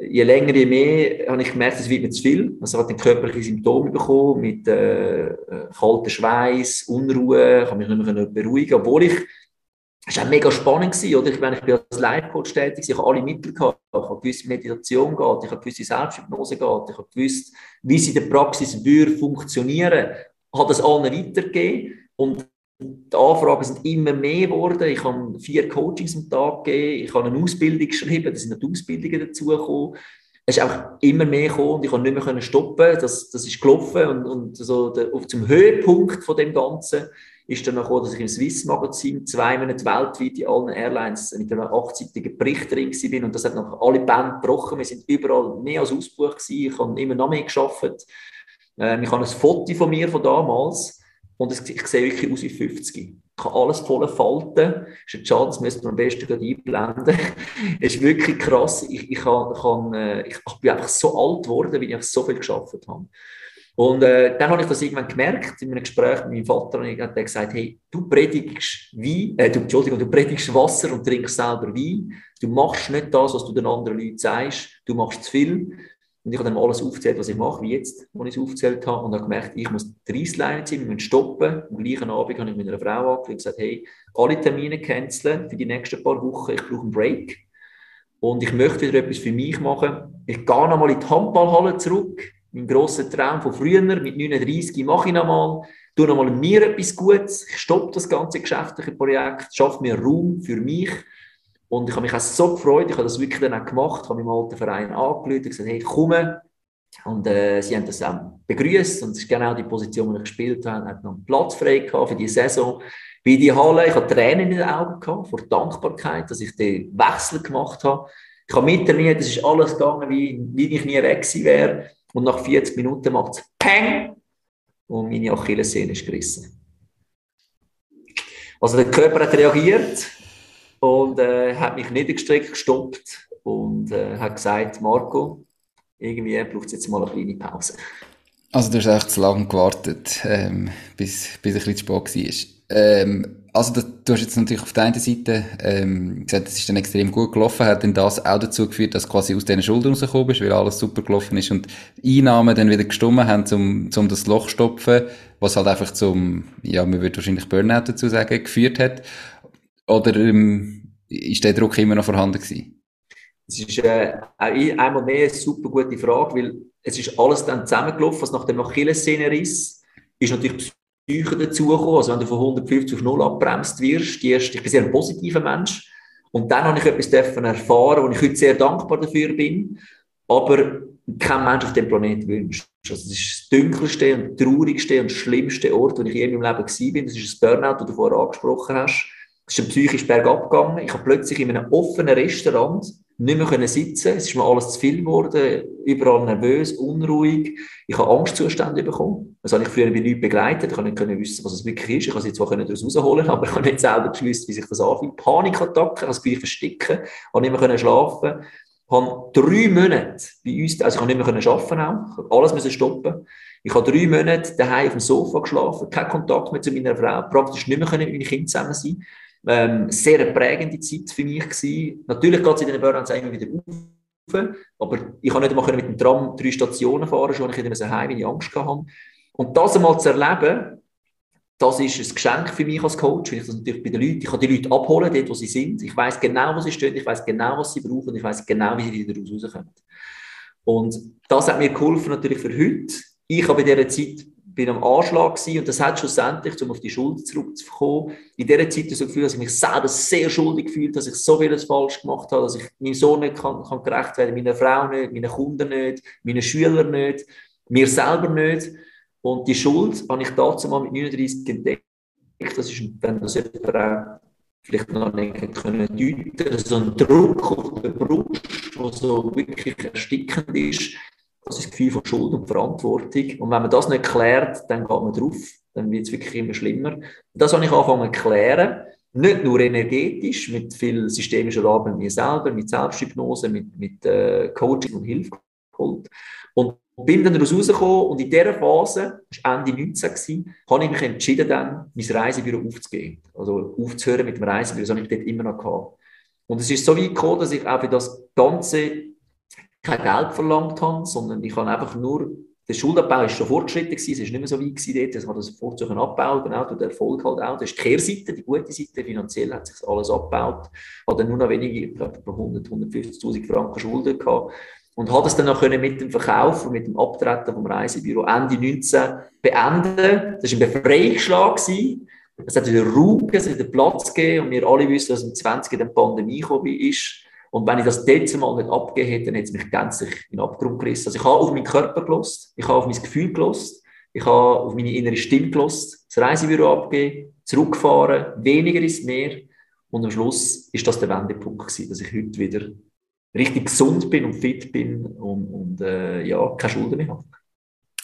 je länger, je mehr habe ich gemerkt, es wird mir zu viel. Also habe körperliche Symptome bekommen, mit äh, äh kaltem Schweiß, Unruhe, ich habe mich nicht mehr beruhigen obwohl ich, es war mega spannend gewesen, oder? Ich, meine, ich bin als Life-Coach tätig, ich habe alle Mittel gehabt, ich habe gewusst, wie Meditation geht, ich habe gewusst, wie Selbsthypnose geht, ich habe gewusst, wie sie in der Praxis würde funktionieren, ich habe das allen weitergegeben und die Anfragen sind immer mehr geworden. Ich habe vier Coachings am Tag gegeben. Ich habe eine Ausbildung geschrieben. Da sind noch die Ausbildungen dazugekommen. Es ist auch immer mehr gekommen und ich konnte nicht mehr stoppen. Das, das ist gelaufen. Und, und so der, zum Höhepunkt von dem Ganzen ist dann gekommen, dass ich im Swiss Magazin zwei Monate weltweit in allen Airlines mit einer achtseitigen Bericht drin war. Und das hat noch alle Bände gebrochen. Wir sind überall mehr als ausgebucht gewesen. Ich habe immer noch mehr geschafft. Ähm, ich habe ein Foto von mir von damals und es, ich sehe wirklich aus wie 50. Ich kann alles voll falten. Ist ein Schade, das müsste man am besten gerade einblenden. (laughs) es ist wirklich krass. Ich, ich, kann, kann, äh, ich, bin einfach so alt geworden, weil ich so viel geschafft habe. Und äh, dann habe ich das irgendwann gemerkt, in einem Gespräch mit meinem Vater, und ich habe gesagt, hey, du predigst Wein, äh, du, Entschuldigung, du predigst Wasser und trinkst selber Wein. Du machst nicht das, was du den anderen Leuten sagst. Du machst zu viel. Und ich habe dann alles aufgezählt, was ich mache, wie jetzt, als ich es aufgezählt habe. Und habe gemerkt, ich muss die Reissleine ziehen, wir müssen stoppen. Am gleichen Abend habe ich mit einer Frau angerufen und gesagt, hey, alle Termine canceln für die nächsten paar Wochen. Ich brauche einen Break. Und ich möchte wieder etwas für mich machen. Ich gehe nochmal in die Handballhalle zurück. Mein grosser Traum von früher, mit 39 mache ich nochmal. Tue nochmal mir etwas Gutes. Ich stoppe das ganze geschäftliche Projekt, schaffe mir Raum für mich und ich habe mich auch so gefreut, ich habe das wirklich dann auch gemacht, habe meinem alten Verein angerufen und gesagt, hey, komm. Und äh, sie haben das auch begrüßt und es ist genau die Position, die ich gespielt habe. Hatte noch einen Platz frei gehabt für die Saison. Bei die Halle, ich hatte Tränen in den Augen gehabt, vor Dankbarkeit, dass ich den Wechsel gemacht habe. Ich habe mittrainiert, es ist alles gegangen, wie, wie ich nie weg gewesen wäre. Und nach 40 Minuten macht es Peng! Und meine Achillessehne ist gerissen. Also der Körper hat reagiert und äh, hat mich niedergestreckt, gestoppt und äh, hat gesagt, Marco, irgendwie braucht es jetzt mal eine kleine Pause. Also du hast echt zu lange gewartet, ähm, bis, bis ein bisschen zu spät war. Ähm, also das, du hast jetzt natürlich auf der einen Seite ähm, gesagt, es ist dann extrem gut gelaufen, hat dann das auch dazu geführt, dass quasi aus diesen Schulden rausgekommen bist, weil alles super gelaufen ist und Einnahmen dann wieder gestummen haben, um, um das Loch zu stopfen, was halt einfach zum, ja, man würde wahrscheinlich Burnout dazu sagen, geführt hat. Oder ähm, ist der Druck immer noch vorhanden gewesen? Es ist äh, einmal mehr eine super gute Frage, weil es ist alles dann zusammengelaufen, was nach dem Achillessehne ist, ist natürlich Psyche dazugekommen. Also wenn du von 150 auf 0 abbremst wirst, die erste, ich bin sehr ein positiver Mensch. Und dann habe ich etwas erfahren, wo ich heute sehr dankbar dafür bin. Aber kein Mensch auf dem Planeten wünscht. Also das ist das dunkelste und traurigste und schlimmste Ort, wo ich je in meinem Leben war. Das ist das Burnout, das du vorher angesprochen hast. Es ist psychisch bergab gegangen. Ich habe plötzlich in einem offenen Restaurant nicht mehr können sitzen. Es ist mir alles zu viel geworden, überall nervös, unruhig. Ich habe Angstzustände bekommen. Das habe ich früher bei Leuten begleitet. Ich habe nicht können wissen, was es wirklich ist. Ich habe sie zwar daraus rausholen, aber ich habe nicht selber gewusst, wie sich das anfühlt. Panikattacken, das Gefühl, versticken, ich habe nicht mehr können schlafen. Ich habe drei Monate bei uns, also ich habe nicht mehr können arbeiten auch. Ich habe alles müssen stoppen. Ich habe drei Monate daheim auf dem Sofa geschlafen, keinen Kontakt mehr zu meiner Frau, praktisch nicht mehr können mit meinen Kindern zusammen sein. Ähm, sehr eine prägende Zeit für mich gewesen. Natürlich geht es in den Burnouts immer wieder auf, aber ich konnte nicht einmal mit dem Tram drei Stationen fahren, schon ich wieder so heim, weil ich Angst hatte. Und das einmal zu erleben, das ist ein Geschenk für mich als Coach, weil ich das natürlich bei den Leuten, ich kann die Leute abholen, dort, wo sie sind. Ich weiß genau, wo sie stehen, ich weiß genau, was sie brauchen, ich weiß genau, wie sie wieder rauskommen. Und das hat mir geholfen natürlich für heute. Ich habe in dieser Zeit bin am Anschlag gewesen, und das hat schlussendlich, um auf die Schuld zurückzukommen, in dieser Zeit so Gefühl, dass ich mich selber sehr schuldig gefühlt, dass ich so vieles falsch gemacht habe, dass ich meinem Sohn nicht kann, kann gerecht werden, meiner Frau nicht, meinen Kunden nicht, meinen Schülern nicht, mir selber nicht. Und die Schuld habe ich dazu mal mit 39 entdeckt. Das ist, wenn das vielleicht noch nicht können deuten, so ein Druck auf der Brust, der so wirklich erstickend ist, das ist das Gefühl von Schuld und Verantwortung. Und wenn man das nicht klärt, dann geht man drauf. Dann wird es wirklich immer schlimmer. Das habe ich angefangen zu klären. Nicht nur energetisch, mit viel systemischer Arbeit mit mir selber, mit Selbsthypnose, mit, mit äh, Coaching und Hilfe geholt. Und bin dann rausgekommen und in dieser Phase, das war Ende 19, gewesen, habe ich mich entschieden, dann mein Reisebüro aufzugeben. Also aufzuhören mit dem Reisebüro, das habe ich dort immer noch gehabt. Und es ist so weit gekommen, dass ich auch für das Ganze kein Geld verlangt habe, sondern ich habe einfach nur, der Schuldabbau ist schon fortgeschritten gewesen, es ist nicht mehr so weit gewesen dort, ich habe das Vorzug abgebaut, genau, durch den Erfolg halt auch. Das ist die Kehrseite, die gute Seite, finanziell hat sich alles abgebaut, habe dann nur noch wenige, ich glaube, 100, 150'000 Franken Schulden gehabt und habe das dann auch können mit dem Verkauf und mit dem Abtreten vom Reisebüro Ende 19 beenden. Das war ein Befreiungsschlag. Es hat wieder Ruhe, es hat wieder Platz gegeben und wir alle wissen, dass im 20 die Pandemie gekommen ist. Und wenn ich das dort mal nicht abgegeben hätte, dann hätte es mich gänzlich in den Abgrund gerissen. Also ich habe auf meinen Körper gelost, ich habe auf mein Gefühl gelost, ich habe auf meine innere Stimme gelost, das Reisebüro abgegeben, zurückgefahren, weniger ist mehr. Und am Schluss ist das der Wendepunkt gewesen, dass ich heute wieder richtig gesund bin und fit bin und, und äh, ja, keine Schulden mehr habe.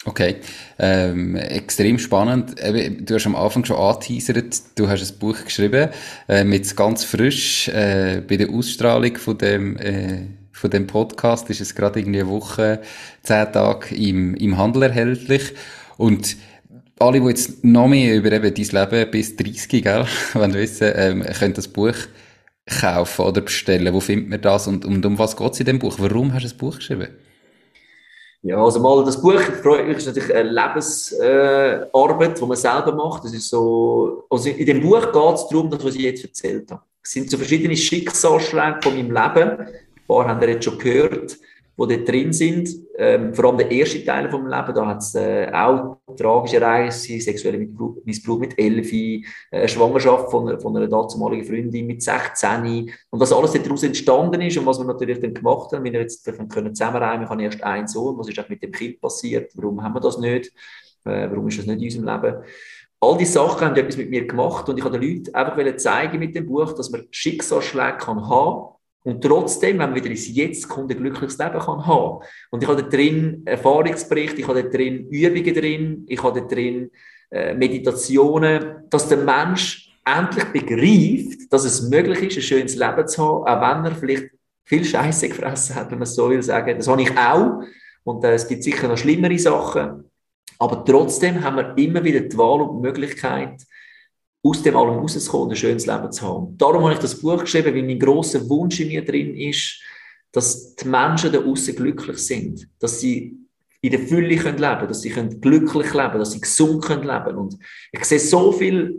Okay, ähm, extrem spannend. Du hast am Anfang schon angeteasert, du hast ein Buch geschrieben, äh, mit ganz frisch, äh, bei der Ausstrahlung von dem, äh, von dem Podcast ist es gerade irgendwie eine Woche, zehn Tage im, im Handel erhältlich. Und alle, die jetzt noch mehr über eben dein Leben bis 30, gell, (laughs) wenn wissen, ähm, können das Buch kaufen oder bestellen. Wo findet man das und, und um was geht es in dem Buch? Warum hast du das Buch geschrieben? Ja, also mal das Buch ist natürlich eine Lebensarbeit, äh, die man selber macht. Das ist so, also in dem Buch geht es darum, dass was ich jetzt erzählt habe. Es sind so verschiedene Schicksalsschläge von meinem Leben. Ein paar haben ihr jetzt schon gehört die dort drin sind. Ähm, vor allem der erste Teil vom Leben, da hat es äh, auch tragische Ereignisse, sexuelle Missbrauch mit Elfi, äh, Schwangerschaft von, von einer damaligen Freundin mit 16 und was alles daraus entstanden ist und was wir natürlich dann gemacht haben, wenn wir jetzt können zusammenreimen, ich habe erst einen Sohn, was ist auch mit dem Kind passiert, warum haben wir das nicht, äh, warum ist das nicht in unserem Leben? All diese Sachen haben etwas mit mir gemacht und ich habe den Leuten einfach zeigen mit dem Buch, dass man Schicksalsschläge kann haben und trotzdem, wenn man wieder ins Jetzt kommt, ein glückliches Leben kann haben. Und ich habe da drin Erfahrungsberichte, ich habe da drin Übungen drin, ich habe da drin äh, Meditationen, dass der Mensch endlich begreift, dass es möglich ist, ein schönes Leben zu haben, auch wenn er vielleicht viel Scheiße gefressen hat, wenn man es so will sagen. Das habe ich auch. Und äh, es gibt sicher noch schlimmere Sachen. Aber trotzdem haben wir immer wieder die Wahl und die Möglichkeit, aus dem allem rauszukommen und ein schönes Leben zu haben. Darum habe ich das Buch geschrieben, weil mein grosser Wunsch in mir drin ist, dass die Menschen da außen glücklich sind, dass sie in der Fülle können leben dass sie können glücklich leben dass sie gesund können leben Und ich sehe so viele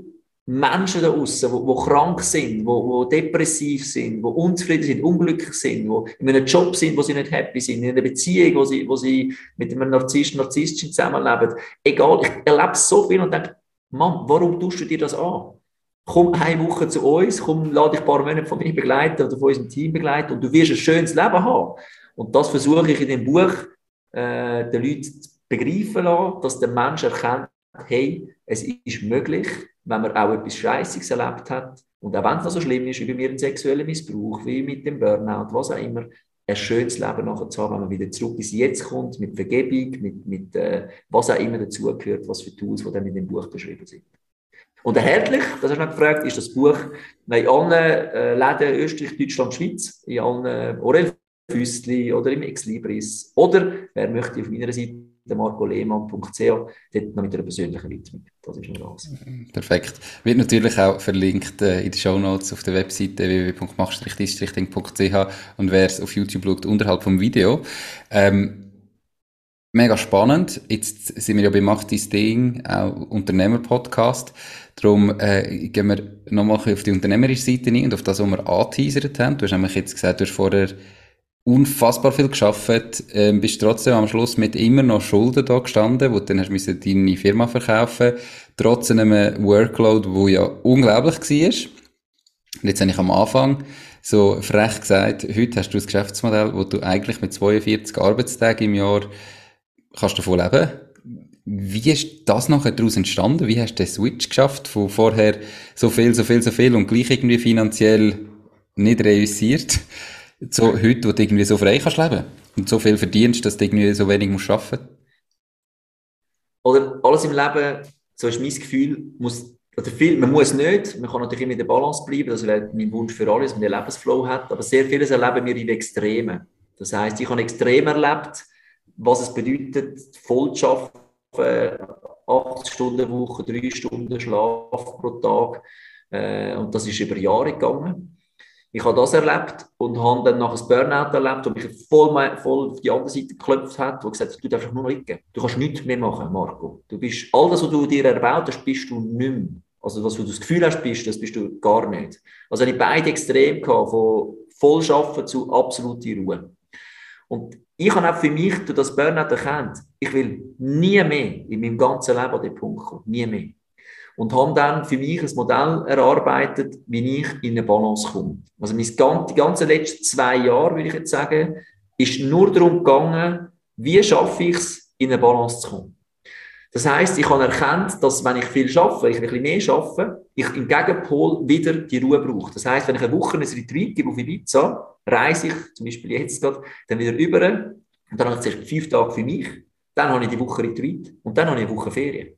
Menschen da außen, die, krank sind, die depressiv sind, die unzufrieden sind, unglücklich sind, die in einem Job sind, wo sie nicht happy sind, in einer Beziehung, wo sie, wo sie mit einem Narzissten, Narzisstin zusammenleben. Egal, ich erlebe so viel und denke, Mann, warum tust du dir das an? Komm eine Woche zu uns, komm, lade dich ein paar Monate von mir begleiten oder von unserem Team begleiten und du wirst ein schönes Leben haben. Und das versuche ich in dem Buch äh, den Leuten zu begreifen lassen, dass der Mensch erkennt, hey, es ist möglich, wenn man auch etwas Scheißiges erlebt hat. Und auch wenn es noch so schlimm ist, wie bei mir ein sexueller Missbrauch, wie mit dem Burnout, was auch immer, ein schönes Leben nachher zu haben, wenn man wieder zurück ins Jetzt kommt, mit Vergebung, mit, mit äh, was auch immer dazugehört, was für Tools, die dann in dem Buch beschrieben sind. Und erhältlich, das hast du noch gefragt, ist das Buch in allen äh, Läden Österreich, Deutschland, Schweiz, in allen äh, Orel Füßli oder im Exlibris. Oder wer möchte auf meiner Seite marcolehmann.ch, dort noch mit einer persönlichen Widmung. Das ist nur alles. Perfekt. Wird natürlich auch verlinkt äh, in den Show Notes auf der Webseite www.mach-ding.ch und wer es auf YouTube schaut, unterhalb vom Video. Ähm, mega spannend. Jetzt sind wir ja bei Mach dein Ding, auch Unternehmer-Podcast. Darum äh, gehen wir nochmal auf die unternehmerische Seite ein und auf das, was wir angeteasert haben. Du hast nämlich jetzt gesagt, du hast vorher unfassbar viel geschafft, ähm, bist trotzdem am Schluss mit immer noch Schulden da gestanden, wo du dann hast müssen deine Firma verkaufen, trotz einem Workload, wo ja unglaublich war. Und jetzt habe ich am Anfang so frech gesagt, heute hast du ein Geschäftsmodell, wo du eigentlich mit 42 Arbeitstagen im Jahr kannst davon leben. Wie ist das nachher daraus entstanden? Wie hast du den Switch geschafft von vorher so viel, so viel, so viel und gleich irgendwie finanziell nicht reüssiert? So heute, wo du irgendwie so frei kannst leben und so viel verdienst, dass du irgendwie so wenig musst arbeiten Oder alles im Leben, so ist mein Gefühl, muss, oder viel, man muss nicht, man kann natürlich immer in der Balance bleiben, das wäre mein Wunsch für alle, dass man den Lebensflow hat, aber sehr vieles erleben wir in Extremen. Das heißt, ich habe extrem erlebt, was es bedeutet, voll zu arbeiten, 8 Stunden Woche, 3 Stunden Schlaf pro Tag. Äh, und das ist über Jahre gegangen. Ich habe das erlebt und habe dann nach einem Burnout erlebt, wo mich voll, voll auf die andere Seite geklopft hat, wo gesagt hat, du darfst nur liegen. Du kannst nichts mehr machen, Marco. Du bist, all das, was du dir erbaut hast, bist du nicht mehr. Also, was du das Gefühl hast, bist, das bist du gar nicht. Also, ich beide extrem gehabt, von Vollschaffen zu absoluter Ruhe. Und ich habe auch für mich durch das Burnout erkannt, ich will nie mehr in meinem ganzen Leben an den Punkt kommen. Nie mehr und habe dann für mich ein Modell erarbeitet, wie ich in eine Balance komme. Also mein, die ganzen letzten zwei Jahre, würde ich jetzt sagen, ist nur darum gegangen, wie schaffe ich es, in eine Balance zu kommen. Das heißt, ich habe erkannt, dass wenn ich viel schaffe, ich ein bisschen mehr schaffe, ich im Gegenpol wieder die Ruhe brauche. Das heißt, wenn ich eine Woche ein Retreat gebe auf Ibiza, reise ich zum Beispiel jetzt gerade, dann wieder über und dann habe ich fünf Tage für mich, dann habe ich die Woche Retreat und dann habe ich eine Woche Ferien.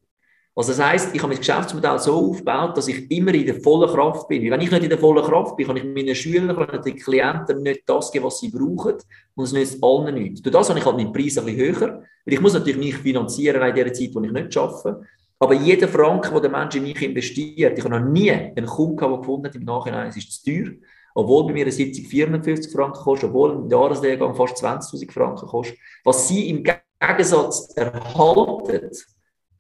Also das heisst, ich habe mein Geschäftsmodell so aufgebaut, dass ich immer in der vollen Kraft bin. Wenn ich nicht in der vollen Kraft bin, kann ich meinen Schülern, den Klienten nicht das geben, was sie brauchen. Und es nützt allen nichts. Durch das habe ich halt meinen Preis ein bisschen höher. Weil ich muss natürlich mich finanzieren in der Zeit, wo ich nicht arbeite. Aber jeder Franken, den der Mensch in mich investiert, ich habe noch nie einen Kunden der gefunden hat im Nachhinein, es ist zu teuer. Obwohl bei mir eine Sitzung 450 Franken kostet, obwohl ein Jahreslehrgang fast 20.000 Franken kostet. Was sie im Gegensatz erhalten,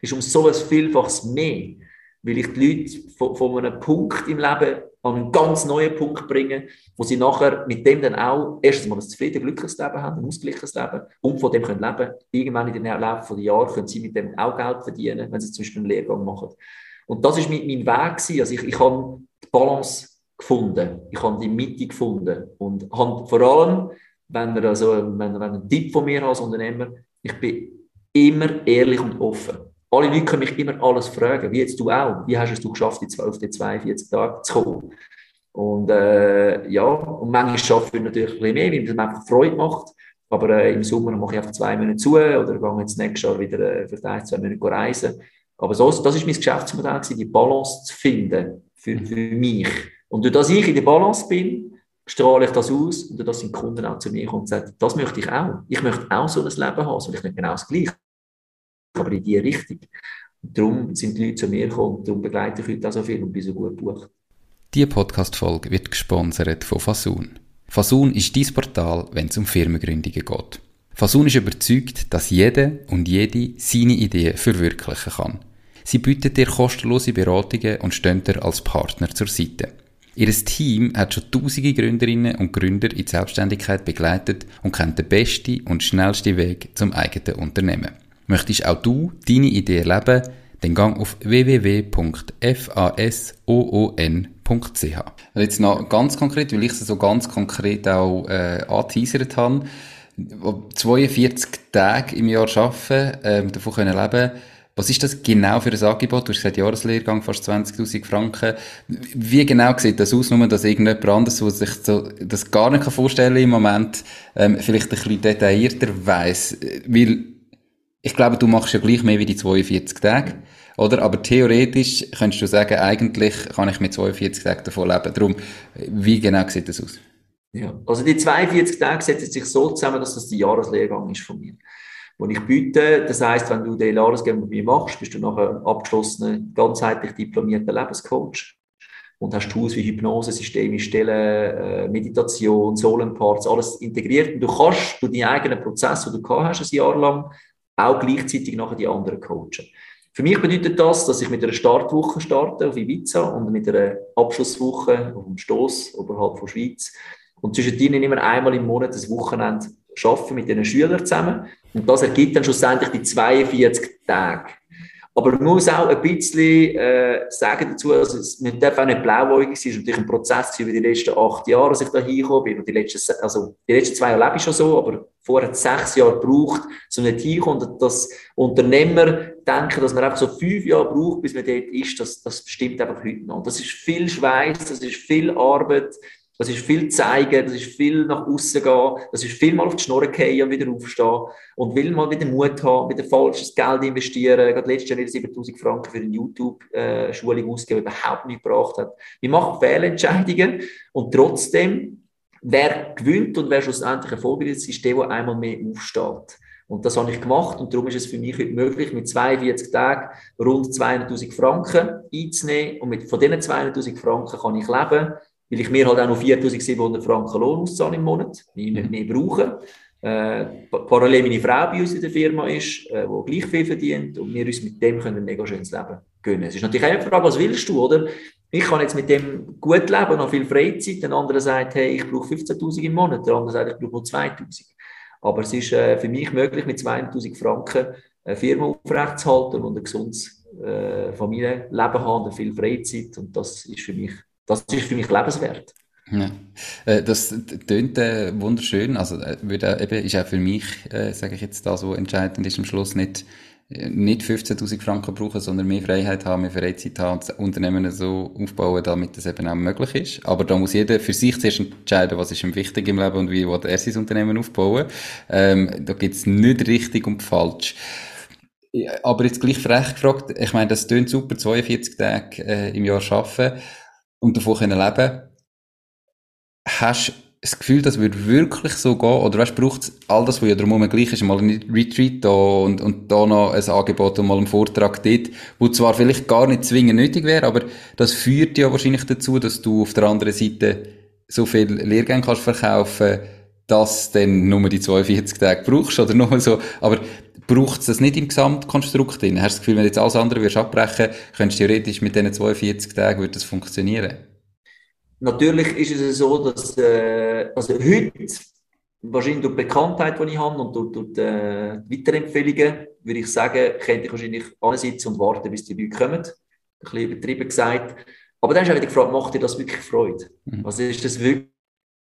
ist um so ein Vielfaches mehr, weil ich die Leute von, von einem Punkt im Leben an einen ganz neuen Punkt bringe, wo sie nachher mit dem dann auch erstens mal ein zufriedenes, glückliches Leben haben, ein ausgleichliches Leben und von dem können leben. Irgendwann in den Laufe der Jahre können sie mit dem auch Geld verdienen, wenn sie zum Beispiel einen Lehrgang machen. Und das ist mein, mein Weg gewesen. Also ich, ich habe die Balance gefunden, ich habe die Mitte gefunden und habe vor allem, wenn er also, wenn, wenn ein Tipp von mir als Unternehmer, ich bin immer ehrlich und offen. Alle Leute können mich immer alles fragen, wie jetzt du auch. Wie hast es du geschafft, in 12, 42 Tagen zu kommen? Und äh, ja, und manchmal schaffe ich natürlich ein bisschen mehr, weil es mir einfach Freude macht. Aber äh, im Sommer mache ich einfach zwei Monate zu oder gehe jetzt nächstes Jahr wieder äh, für ein, zwei Monate reisen. Aber so, das ist mein Geschäftsmodell, die Balance zu finden für, für mich. Und durch das ich in der Balance bin, strahle ich das aus und durch das sind die Kunden auch zu mir kommen und sagen, das möchte ich auch. Ich möchte auch so ein Leben haben, soll ich nicht genau das Gleiche aber in die Richtung. Darum sind die Leute zu mir gekommen und darum begleite ich heute auch so viel und bin so gut gebucht. Diese Podcast-Folge wird gesponsert von Fasun. Fasun ist dein Portal, wenn es um Firmengründungen geht. Fasun ist überzeugt, dass jeder und jede seine Idee verwirklichen kann. Sie bietet dir kostenlose Beratungen und stehen dir als Partner zur Seite. Ihr Team hat schon tausende Gründerinnen und Gründer in die Selbstständigkeit begleitet und kennt den besten und schnellsten Weg zum eigenen Unternehmen. Möchtest auch du deine Idee erleben? Dann gang auf www.fasoon.ch. Jetzt noch ganz konkret, weil ich es so ganz konkret auch äh, angeteasert habe. 42 Tage im Jahr arbeiten, äh, davon können leben, Was ist das genau für ein Angebot? Du hast gesagt, Jahreslehrgang, fast 20.000 Franken. Wie genau sieht das aus, nur dass irgendjemand anderes, der sich so, das gar nicht vorstellen kann im Moment, ähm, vielleicht ein bisschen detaillierter weiss? Weil, ich glaube, du machst ja gleich mehr wie die 42 Tage. Oder? Aber theoretisch könntest du sagen, eigentlich kann ich mit 42 Tagen davon leben. Darum, wie genau sieht das aus? Ja, also die 42 Tage setzen sich so zusammen, dass das der Jahreslehrgang ist von mir die ich biete. Das heißt, wenn du den Jahresgang mit mir machst, bist du nachher abgeschlossener, ganzheitlich diplomierter Lebenscoach und hast Tools wie Hypnose, systemische Stellen, äh, Meditation, Solenparts, alles integriert. Und du kannst durch deinen eigenen Prozess, den du gehabt hast, ein Jahr lang, auch gleichzeitig nachher die anderen coachen. Für mich bedeutet das, dass ich mit einer Startwoche starte auf Ibiza und mit einer Abschlusswoche auf dem Stoß oberhalb von Schweiz. Und zwischen denen immer einmal im Monat ein Wochenende arbeiten mit den Schülern zusammen. Und das ergibt dann schlussendlich die 42 Tage. Aber man muss auch ein bisschen äh, sagen dazu, also es, man darf auch nicht blauäugig sein, es ist natürlich ein Prozess über die letzten acht Jahre, dass ich da hingekommen bin. Und die letzten, also die letzten zwei Jahre lebe ich schon so, aber vorher hat es sechs Jahre gebraucht, so nicht hinkommen. Und dass Unternehmer denken, dass man einfach so fünf Jahre braucht, bis man dort ist, das, das stimmt einfach heute noch. Das ist viel Schweiß, das ist viel Arbeit, das ist viel zeigen, das ist viel nach außen gehen, das ist viel mal auf die Schnur gehen und wieder aufstehen und will mal wieder Mut haben, wieder falsches Geld investieren. Gerade letztes Jahr wieder 7000 Franken für eine YouTube-Schulung ausgeben, die überhaupt nicht gebracht hat. Wir machen Fehlentscheidungen und trotzdem, wer gewinnt und wer schlussendlich erfolgreich ist, ist der, der einmal mehr aufsteht. Und das habe ich gemacht und darum ist es für mich heute möglich, mit 42 Tagen rund 200.000 Franken einzunehmen und mit, von diesen 200.000 Franken kann ich leben weil ich mir halt auch noch 4700 Franken Lohn auszahle im Monat, die ich nicht mehr brauche. Äh, parallel meine Frau bei uns in der Firma ist, äh, die gleich viel verdient und wir uns mit dem können ein mega schönes Leben gönnen. Es ist natürlich auch eine Frage, was willst du, oder? Ich kann jetzt mit dem gut leben, noch viel Freizeit. Der andere sagt, hey, ich brauche 15.000 im Monat. Der andere sagt, ich brauche nur 2.000. Aber es ist äh, für mich möglich, mit 200.000 Franken eine Firma aufrechtzuerhalten und ein gesundes äh, Familienleben haben und viel Freizeit. Und das ist für mich das ist für mich lebenswert. Ja. Äh, das tönt äh, wunderschön. Also äh, würde, eben, ist auch für mich, äh, sage ich jetzt, das, was entscheidend ist am Schluss, nicht, nicht 15.000 Franken brauchen, sondern mehr Freiheit haben, mehr Freizeit haben das Unternehmen so aufbauen, damit das eben auch möglich ist. Aber da muss jeder für sich zuerst entscheiden, was ist ihm wichtig im Leben und wie will er sein Unternehmen aufbauen. Ähm, da gibt's nicht richtig und falsch. Aber jetzt gleich frech gefragt, ich meine, das tönt super, 42 Tage äh, im Jahr arbeiten und davon können leben, hast du das Gefühl, das würde wirklich so gehen? Oder weißt, braucht es all das, was ja drumherum gleich ist, mal ein Retreat da und, und da noch ein Angebot und mal einen Vortrag dort, wo zwar vielleicht gar nicht zwingend nötig wäre, aber das führt ja wahrscheinlich dazu, dass du auf der anderen Seite so viel Lehrgänge kannst verkaufen, dass du dann nur die 42 Tage brauchst oder nur so. Aber braucht es das nicht im Gesamtkonstrukt drin? Hast du das Gefühl, wenn du jetzt alles andere würdest abbrechen, könntest du theoretisch mit diesen 42 Tagen würde das funktionieren? Natürlich ist es so, dass äh, also heute wahrscheinlich durch die Bekanntheit, die ich habe und durch, durch die äh, Weiterempfehlungen, würde ich sagen, könnte ich wahrscheinlich ansitzen und warten, bis die Leute kommen. Ein bisschen übertrieben gesagt. Aber dann ist auch wieder gefragt, macht dir das wirklich Freude? Mhm. Also ist das wirklich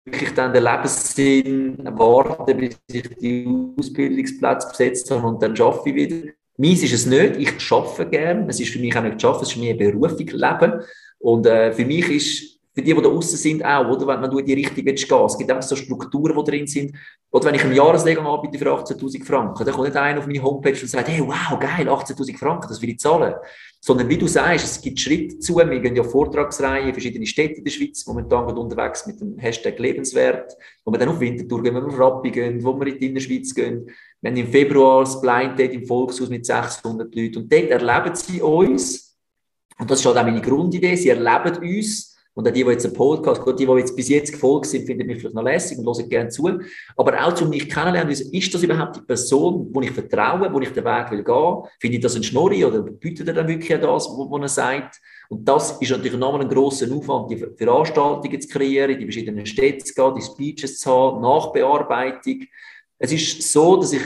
wirklich dann den Lebenssinn warten, bis ich die Ausbildungsplätze besetzt habe und dann arbeite ich wieder. Meins ist es nicht. Ich arbeite gerne. Es ist für mich auch nicht arbeiten, es ist mir eine Berufung, Leben. Und äh, für mich ist für die, die da außen sind, auch, oder? Wenn, wenn du in die Richtung willst gehen. Es gibt einfach so Strukturen, die drin sind. Oder wenn ich einen Jahreslegung anbiete für 18.000 Franken, dann kommt nicht einer auf meine Homepage und sagt, hey, wow, geil, 18.000 Franken, das will ich zahlen. Sondern wie du sagst, es gibt Schritte zu. Wir gehen ja Vortragsreihen in verschiedene Städte in der Schweiz, momentan unterwegs mit dem Hashtag Lebenswert, wo wir dann auf Winterthur gehen, wo wir auf Rappi gehen, wo wir in die Innerschweiz gehen. Wir haben im Februar das Blind Date im Volkshaus mit 600 Leuten. Und dort erleben sie uns, und das ist halt auch meine Grundidee, sie erleben uns, und auch die, die jetzt einen Podcast, gut, die, die jetzt bis jetzt gefolgt sind, finden mich vielleicht noch lässig und hören gerne zu. Aber auch, um mich kennenzulernen, ist das überhaupt die Person, wo ich vertraue, wo ich den Weg will gehen? Finde ich das ein Schnorri oder bietet er dann wirklich das, was er sagt? Und das ist natürlich nochmal ein grosser Aufwand, die Veranstaltungen zu kreieren, die verschiedenen Städte zu gehen, die Speeches zu haben, Nachbearbeitung. Es ist so, dass ich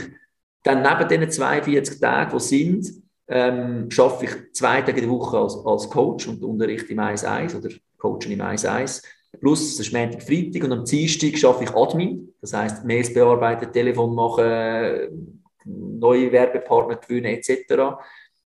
dann neben diesen 42 Tagen, die sind, ähm, schaffe ich zwei Tage in der Woche als, als Coach und unterrichte im 1-1 oder coachen im 1-1. Plus, es ist Montag, Freitag und am Dienstag schaffe ich Admin. Das heisst, Mails bearbeiten, Telefon machen, neue Werbepartner gewinnen etc.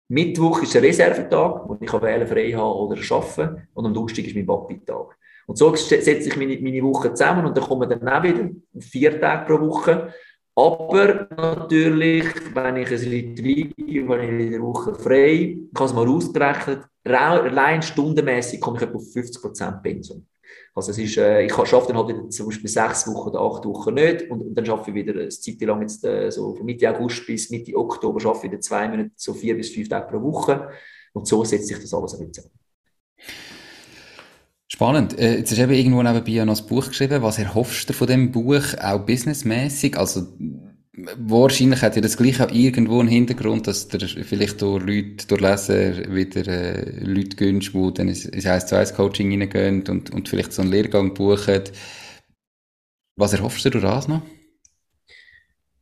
Mittwoch ist ein Reservetag, wo ich wählen frei haben oder arbeiten und am Donnerstag ist mein Papi-Tag. Und so setze ich meine, meine Woche zusammen und dann kommen dann auch wieder vier Tage pro Woche. Aber natürlich, wenn ich ein Retreat wenn ich in der Woche frei, ich es mal ausgerechnet, allein stundenmäßig komme ich etwa auf 50% Pensum. Also es ist, äh, ich schaffe dann halt wieder zum Beispiel sechs Wochen oder acht Wochen nicht und, und dann schaffe ich wieder eine Zeit lang jetzt äh, so von Mitte August bis Mitte Oktober schaffe ich wieder zwei Monate, so vier bis fünf Tage pro Woche und so setzt sich das alles ein bisschen. Spannend. Äh, jetzt hast du eben irgendwo nebenbei noch ein Buch geschrieben. Was erhoffst du von dem Buch, auch businessmäßig? Also, wahrscheinlich hat ja das gleich auch irgendwo einen Hintergrund, dass du vielleicht durch Leute, durch Leser wieder äh, Leute gönnst, die dann ins 1 zu 1 Coaching reingehen und, und vielleicht so einen Lehrgang buchen. Was erhoffst du durch das noch?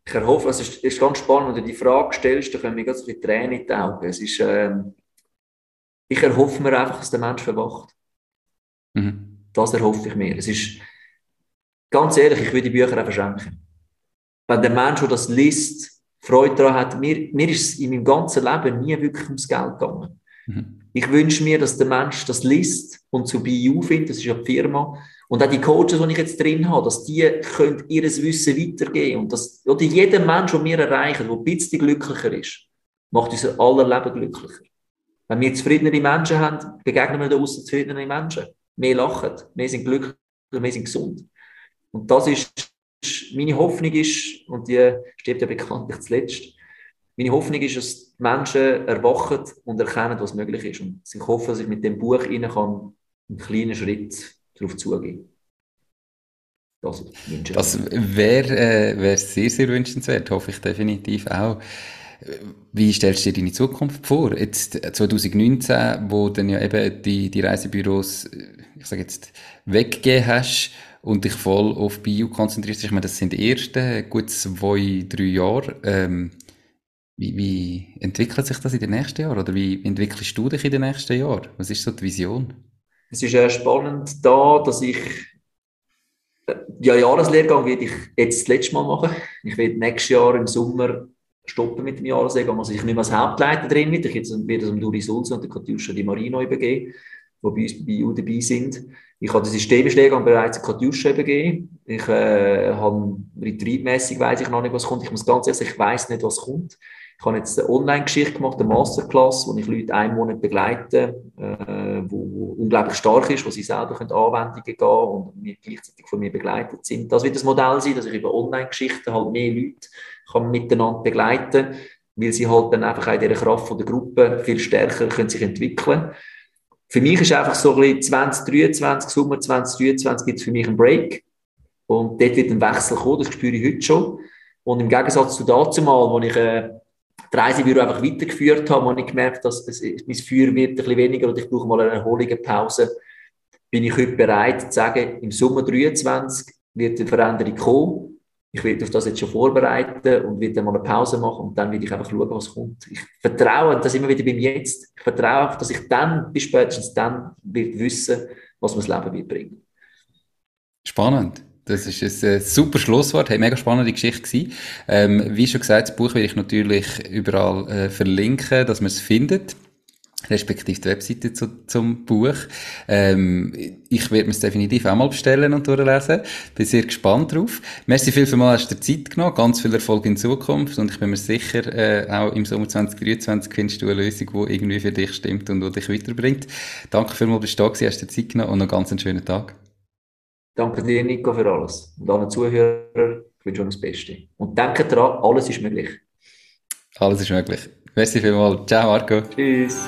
Ich erhoffe, es ist, ist, ganz spannend, wenn du die Frage stellst, dann kommen mir ganz viele Tränen in die Augen. Es ist, ähm, ich erhoffe mir einfach, dass der Mensch verwacht. Mhm. Das erhoffe ich mir. Es ist, ganz ehrlich, ich will die Bücher auch verschenken. Wenn der Mensch, der das liest, Freude daran hat, mir, mir ist es in meinem ganzen Leben nie wirklich ums Geld gegangen. Mhm. Ich wünsche mir, dass der Mensch das liest und zu BU findet, das ist ja die Firma, und auch die Coaches, die ich jetzt drin habe, dass die können ihr Wissen weitergeben und dass oder jeder Mensch, den wir erreichen, der ein bisschen glücklicher ist, macht unser aller Leben glücklicher. Wenn wir zufriedenere Menschen haben, begegnen wir da außen zufriedenere Menschen mehr lachen, mehr sind glücklich, mehr sind gesund. Und das ist, meine Hoffnung ist, und die stirbt ja bekanntlich zuletzt, meine Hoffnung ist, dass die Menschen erwachen und erkennen, was möglich ist. Und ich hoffe, dass ich mit dem Buch ihnen kann einen kleinen Schritt darauf zugehen das, das wäre äh, wär sehr, sehr wünschenswert, hoffe ich definitiv auch. Wie stellst du dir deine Zukunft vor? Jetzt 2019, wo dann ja eben die, die Reisebüros ich sage jetzt, weggegeben hast und dich voll auf Bio konzentrierst. Ich meine, das sind die ersten gut zwei, drei Jahre. Ähm, wie, wie entwickelt sich das in den nächsten Jahren? Oder wie entwickelst du dich in den nächsten Jahren? Was ist so die Vision? Es ist äh, spannend da, dass ich äh, ja, Jahreslehrgang werde ich jetzt das letzte Mal machen. Ich werde nächstes Jahr im Sommer stoppen mit dem Jahreslehrgang. Also ich mehr als Hauptleiter drin mit. Ich werde es um Duri Sulze und der Katjuscha Di Marino übergeben die bei uns bei U dabei sind. Ich habe den Systembeschläge bereits eine Katjusche gegeben. Ich äh, habe retreatmässig weiß ich noch nicht, was kommt. Ich muss ganz ehrlich, ich weiß nicht, was kommt. Ich habe jetzt eine Online-Geschichte gemacht, eine Masterclass, wo ich Leute einen Monat begleite, äh, wo, unglaublich stark ist, wo sie selber können Anwendungen gehen und gleichzeitig von mir begleitet sind. Das wird das Modell sein, dass ich über Online-Geschichten halt mehr Leute kann miteinander begleiten, weil sie halt dann einfach auch in dieser Kraft von der Gruppe viel stärker können sich entwickeln für mich ist einfach so ein bisschen 2023, Sommer 2023 gibt es für mich einen Break. Und dort wird ein Wechsel kommen, das spüre ich heute schon. Und im Gegensatz zu dazu mal, wo ich äh, das Reisebüro einfach weitergeführt habe, wo ich gemerkt dass es, mein Feuer wird ein bisschen weniger und ich brauche mal eine Erholung, Pause, bin ich heute bereit zu sagen, im Sommer 2023 wird eine Veränderung kommen ich werde auf das jetzt schon vorbereiten und werde mal eine Pause machen und dann werde ich einfach schauen, was kommt. Ich vertraue, das immer wieder beim Jetzt, ich vertraue, dass ich dann, bis spätestens dann, wird wissen, was mir das Leben wird bringen. Spannend. Das ist ein äh, super Schlusswort. Hey, mega spannende Geschichte gewesen. Ähm, wie schon gesagt, das Buch werde ich natürlich überall äh, verlinken, dass man es findet respektive die Webseite zu, zum Buch. Ähm, ich werde es definitiv auch mal bestellen und durchlesen. Bin sehr gespannt drauf. Merci viel, mal, hast du dir Zeit genommen. Ganz viel Erfolg in Zukunft und ich bin mir sicher, äh, auch im Sommer 2023 findest du eine Lösung, die irgendwie für dich stimmt und die dich weiterbringt. Danke vielmals, dass du da gewesen, hast dir Zeit genommen und noch ganz einen schönen Tag. Danke dir, Nico, für alles. Und allen Zuhörern, ich wünsche euch das Beste. Und denke daran, alles ist möglich. Alles ist möglich. Merci vielmals. Ciao, Marco. Tschüss.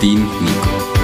dein Nico.